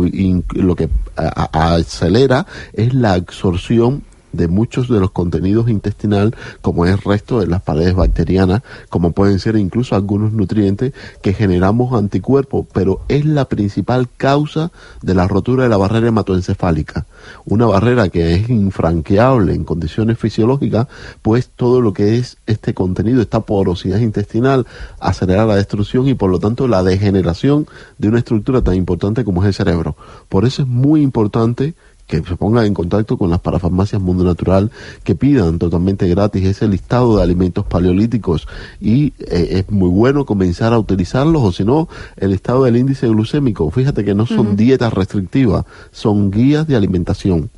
lo que a- a- acelera es la absorción de muchos de los contenidos intestinal, como es el resto de las paredes bacterianas, como pueden ser incluso algunos nutrientes que generamos anticuerpos, pero es la principal causa de la rotura de la barrera hematoencefálica. Una barrera que es infranqueable en condiciones fisiológicas, pues todo lo que es este contenido, esta porosidad intestinal, acelera la destrucción y por lo tanto la degeneración de una estructura tan importante como es el cerebro. Por eso es muy importante que se pongan en contacto con las parafarmacias Mundo Natural, que pidan totalmente gratis ese listado de alimentos paleolíticos y eh, es muy bueno comenzar a utilizarlos o si no, el listado del índice glucémico. Fíjate que no son dietas restrictivas, son guías de alimentación.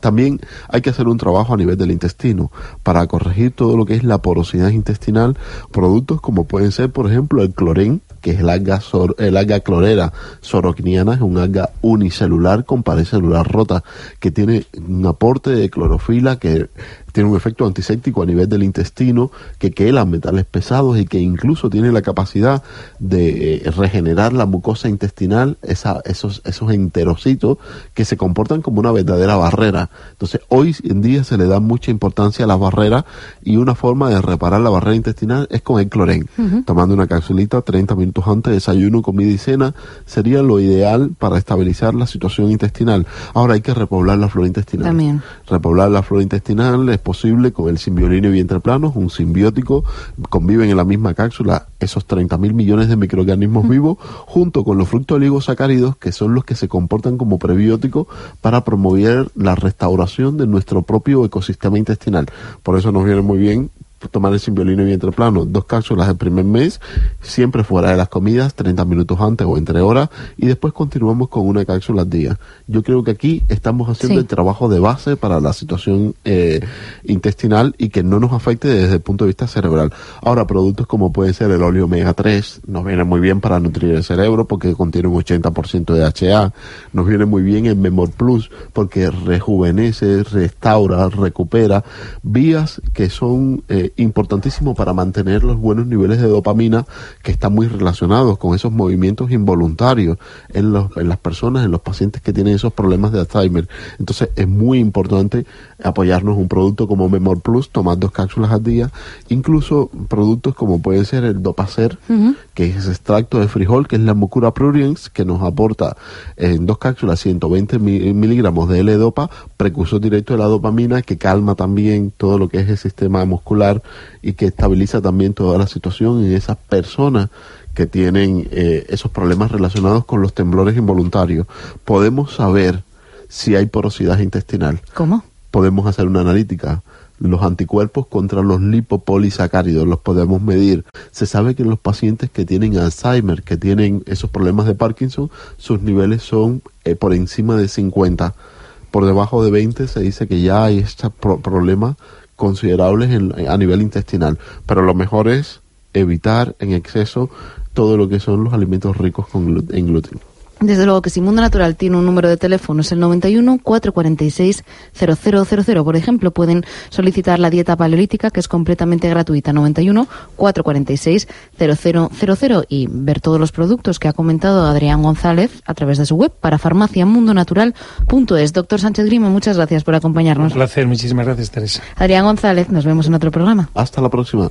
También hay que hacer un trabajo a nivel del intestino para corregir todo lo que es la porosidad intestinal, productos como pueden ser, por ejemplo, el clorén, que es el alga, el alga clorera sorocniana, es un alga unicelular con pared celular rota, que tiene un aporte de clorofila que tiene un efecto antiséptico a nivel del intestino, que quela metales pesados y que incluso tiene la capacidad de eh, regenerar la mucosa intestinal, esa, esos, esos enterocitos que se comportan como una verdadera barrera. Entonces, hoy en día se le da mucha importancia a las barreras y una forma de reparar la barrera intestinal es con el clorén. Tomando una capsulita 30 minutos antes, desayuno, comida y cena, sería lo ideal para estabilizar la situación intestinal. Ahora hay que repoblar la flora intestinal. También. Repoblar la flora intestinal es posible con el simbiolino y vientre plano, un simbiótico, conviven en la misma cápsula esos 30 mil millones de microorganismos vivos, junto con los fructoligosacáridos, que son los que se comportan como prebióticos para promover la restauración de nuestro propio ecosistema intestinal. Por eso nos viene muy bien tomar el simbiolino y vientre plano, dos cápsulas el primer mes, siempre fuera de las comidas, 30 minutos antes o entre horas, y después continuamos con una cápsula al día. Yo creo que aquí estamos haciendo Sí. el trabajo de base para la situación eh, intestinal y que no nos afecte desde el punto de vista cerebral. Ahora, productos como puede ser el óleo omega 3 nos viene muy bien para nutrir el cerebro porque contiene un 80% de HA. Nos viene muy bien el Memor Plus porque rejuvenece, restaura, recupera vías que son eh, importantísimos para mantener los buenos niveles de dopamina que están muy relacionados con esos movimientos involuntarios en, los, en las personas, en los pacientes que tienen esos problemas de Alzheimer. Entonces es muy importante apoyarnos un producto como Memor Plus, tomar dos cápsulas al día, incluso productos como puede ser el Dopacer, que es extracto de frijol, que es la Mucura pruriens, que nos aporta en dos cápsulas 120 mi- miligramos de L-Dopa, precursor directo de la dopamina, que calma también todo lo que es el sistema muscular y que estabiliza también toda la situación en esas personas que tienen eh, esos problemas relacionados con los temblores involuntarios. Podemos saber si hay porosidad intestinal. ¿Cómo? Podemos hacer una analítica. Los anticuerpos contra los lipopolisacáridos los podemos medir. Se sabe que en los pacientes que tienen Alzheimer, que tienen esos problemas de Parkinson, sus niveles son eh, por encima de 50. Por debajo de 20 se dice que ya hay estos pro- problemas considerables en- a nivel intestinal. Pero lo mejor es evitar en exceso todo lo que son los alimentos ricos con en gluten. Desde luego que si Mundo Natural tiene un número de teléfono, es el 91 446 0000. Por ejemplo, pueden solicitar la dieta paleolítica, que es completamente gratuita, 91 446 0000 y ver todos los productos que ha comentado Adrián González a través de su web para farmaciamundonatural.es. Doctor Sánchez Grime, muchas gracias por Un acompañarnos. placer, muchísimas gracias, Teresa. Adrián González, nos vemos en otro programa. Hasta la próxima.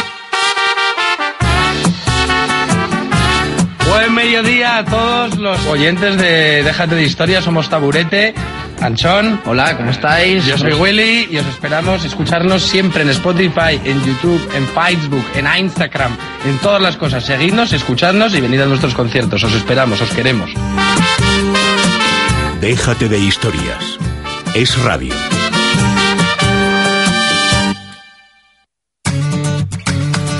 Buen mediodía a todos los oyentes de Déjate de Historia. Somos Taburete, Anchón. Hola, ¿cómo estáis? Yo soy Willy y os esperamos escucharnos siempre en Spotify, en YouTube, en Facebook, en Instagram, en todas las cosas. Seguidnos, escuchadnos y venid a nuestros conciertos. Os esperamos, os queremos. Déjate de historias. Es radio.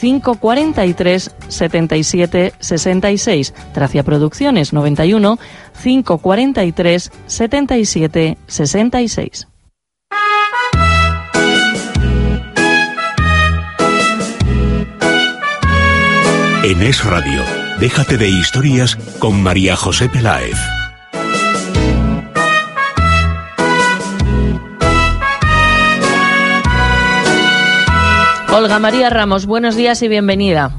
543 77 66. Tracia Producciones 91 543 77 66. En Es Radio, déjate de historias con María José Peláez. Olga María Ramos, buenos días y bienvenida.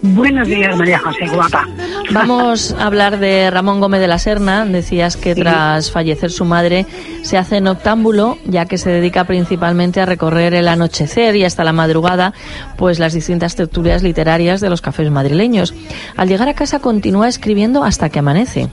Buenos días, María José, guapa. Vamos a hablar de Ramón Gómez de la Serna. Decías que tras fallecer su madre se hace noctámbulo, ya que se dedica principalmente a recorrer el anochecer y hasta la madrugada, pues las distintas tertulias literarias de los cafés madrileños. Al llegar a casa continúa escribiendo hasta que amanece.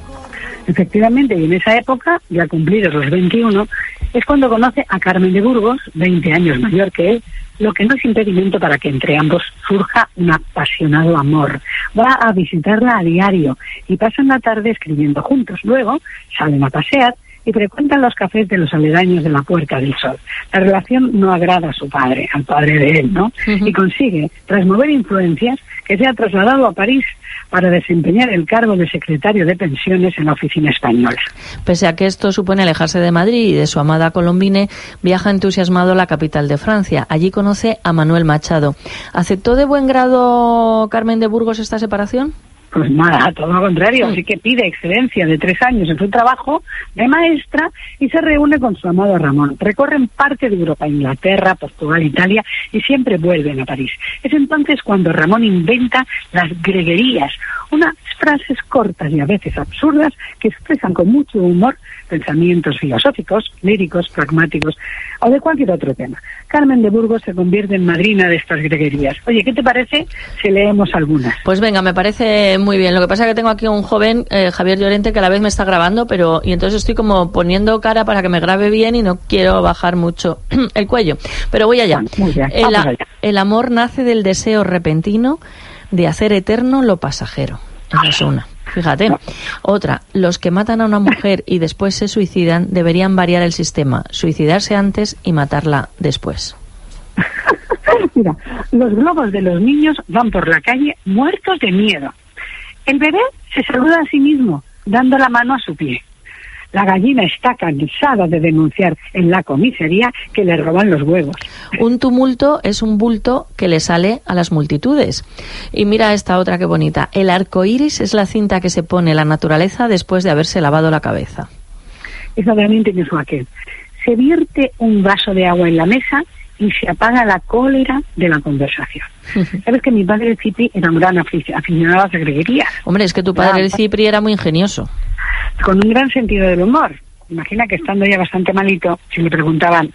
Efectivamente, y en esa época, ya cumplidos los 21, es cuando conoce a Carmen de Burgos, 20 años mayor que él, lo que no es impedimento para que entre ambos surja un apasionado amor. Va a visitarla a diario y pasan la tarde escribiendo juntos. Luego salen a pasear y frecuentan los cafés de los aledaños de la Puerta del Sol. La relación no agrada a su padre, al padre de él, ¿no? Y consigue, tras mover influencias, que sea trasladado a París para desempeñar el cargo de secretario de pensiones en la oficina española. Pese a que esto supone alejarse de Madrid y de su amada Colombine, viaja entusiasmado a la capital de Francia. Allí conoce a Manuel Machado. ¿Aceptó de buen grado Carmen de Burgos esta separación? Pues nada, todo lo contrario. Así que pide excelencia de tres años en su trabajo de maestra y se reúne con su amado Ramón. Recorren parte de Europa, Inglaterra, Portugal, Italia y siempre vuelven a París. Es entonces cuando Ramón inventa las greguerías, unas frases cortas y a veces absurdas que expresan con mucho humor pensamientos filosóficos, líricos, pragmáticos o de cualquier otro tema. Carmen de Burgos se convierte en madrina de estas greguerías. Oye, ¿qué te parece si leemos algunas? Pues venga, me parece muy bien. Lo que pasa es que tengo aquí un joven, eh, Javier Llorente, que a la vez me está grabando, pero y entonces estoy como poniendo cara para que me grabe bien y no quiero bajar mucho el cuello. Pero voy allá. Muy bien, El, vamos a- allá. el amor nace del deseo repentino de hacer eterno lo pasajero. Esa es una. Fíjate. Otra, los que matan a una mujer y después se suicidan deberían variar el sistema, suicidarse antes y matarla después. Mira, los globos de los niños van por la calle muertos de miedo. El bebé se saluda a sí mismo, dando la mano a su pie. La gallina está cansada de denunciar en la comisaría que le roban los huevos. Un tumulto es un bulto que le sale a las multitudes. Y mira esta otra que bonita. El arco iris es la cinta que se pone la naturaleza después de haberse lavado la cabeza. Tiene su aquel. Se vierte un vaso de agua en la mesa y se apaga la cólera de la conversación. Sabes que mi padre el Cipri era un gran afici- aficionado a las greguerías. Hombre, es que tu padre, el Cipri, era muy ingenioso. con un gran sentido del humor. Imagina que estando ya bastante malito, si le preguntaban,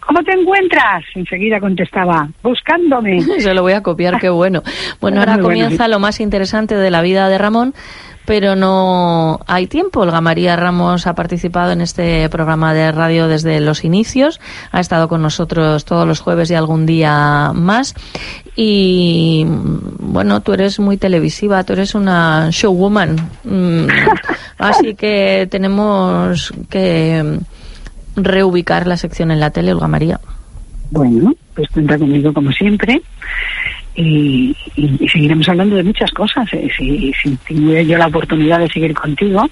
¿cómo te encuentras? Enseguida contestaba, buscándome. Se lo voy a copiar, qué bueno. Bueno, ahora bueno, comienza lo más interesante de la vida de Ramón, pero no hay tiempo. Olga María Ramos ha participado en este programa de radio desde los inicios, ha estado con nosotros todos los jueves y algún día más. Y bueno, tú eres muy televisiva, tú eres una showwoman. Mm, Así que tenemos que reubicar la sección en la tele, Olga María. Bueno, pues cuenta conmigo como siempre. Y, y- y seguiremos hablando de muchas cosas. Eh, Si, si tuviera yo la oportunidad de seguir contigo,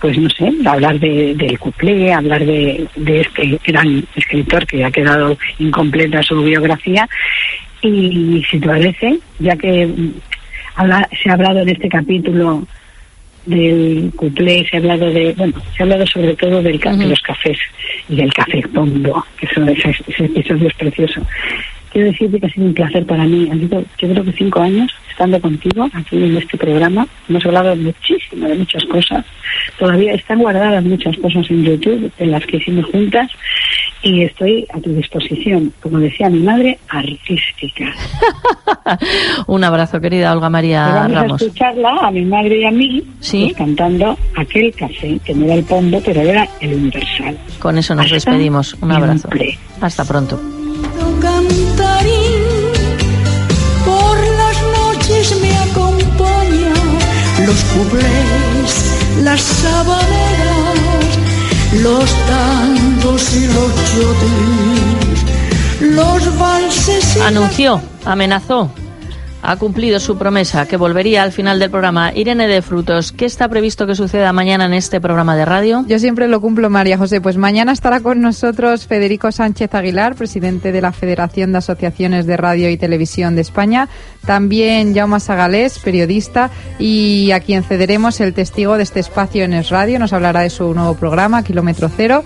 pues no sé, hablar de, del cuplé, hablar de, de este gran escritor que ha quedado incompleta su biografía. Y si te parece, ya que mm, habla- se ha hablado en este capítulo del cuplé, se ha hablado de, bueno, se ha hablado sobre todo del, ca- de los cafés y del café pombo, que eso, ese, ese episodio es precioso. Quiero decirte que ha sido un placer para mí. Han sido, yo creo que cinco años estando contigo aquí en este programa. Hemos hablado muchísimo de muchas cosas. Todavía están guardadas muchas cosas en YouTube, en las que hicimos juntas, y estoy a tu disposición, como decía mi madre, artística. Un abrazo, querida Olga María vamos a Ramos. escucharla a mi madre y a mí pues, cantando aquel café que no era el pombo, pero era el universal. Con eso nos Hasta despedimos. Un abrazo. siempre. Hasta pronto. Cantarín. Por las noches me acompaña los cuplés, las sabaneras, los tangos y los chotis, los valses y Anunció, amenazó, ha cumplido su promesa que volvería al final del programa. Irene de Frutos, ¿qué está previsto que suceda mañana en este programa de radio? Yo siempre lo cumplo, María José. Pues mañana estará con nosotros Federico Sánchez Aguilar, presidente de la Federación de Asociaciones de Radio y Televisión de España. También Jaume Sagalés, periodista, y a quien cederemos el testigo de este espacio en Es Radio. Nos hablará de su nuevo programa, Kilómetro Cero.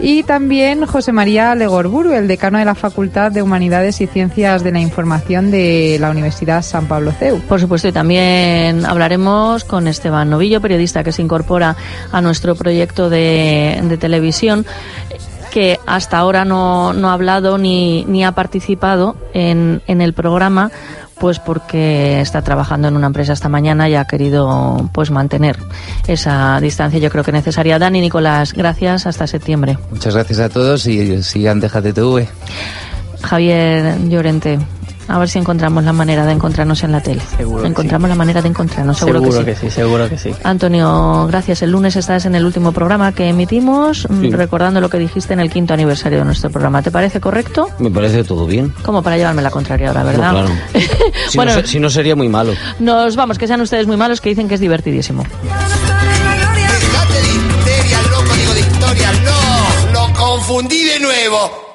Y también José María Legorburu, el decano de la Facultad de Humanidades y Ciencias de la Información de la Universidad San Pablo CEU. Por supuesto, y también hablaremos con Esteban Novillo, periodista que se incorpora a nuestro proyecto de, de televisión que hasta ahora no, no ha hablado ni, ni ha participado en, en el programa pues porque está trabajando en una empresa esta mañana y ha querido pues mantener esa distancia yo creo que necesaria. Dani Nicolás, gracias, hasta septiembre. Muchas gracias a todos y sigan Déjate TV. Javier Llorente, a ver si encontramos la manera de encontrarnos en la tele. Seguro que encontramos la manera de encontrarnos, seguro, Seguro que sí. que sí, seguro que sí. Antonio, gracias. El lunes estás en el último programa que emitimos, mm, Sí. recordando lo que dijiste en el quinto aniversario de nuestro programa. ¿Te parece correcto? Me parece todo bien. Como para llevarme la contraria ahora, ¿verdad? No, claro. Si, Bueno. no, si no sería muy malo. Nos vamos, que sean ustedes muy malos, que dicen que es divertidísimo. Déjate de histeria, loco, digo de historia, no. Lo confundí de nuevo.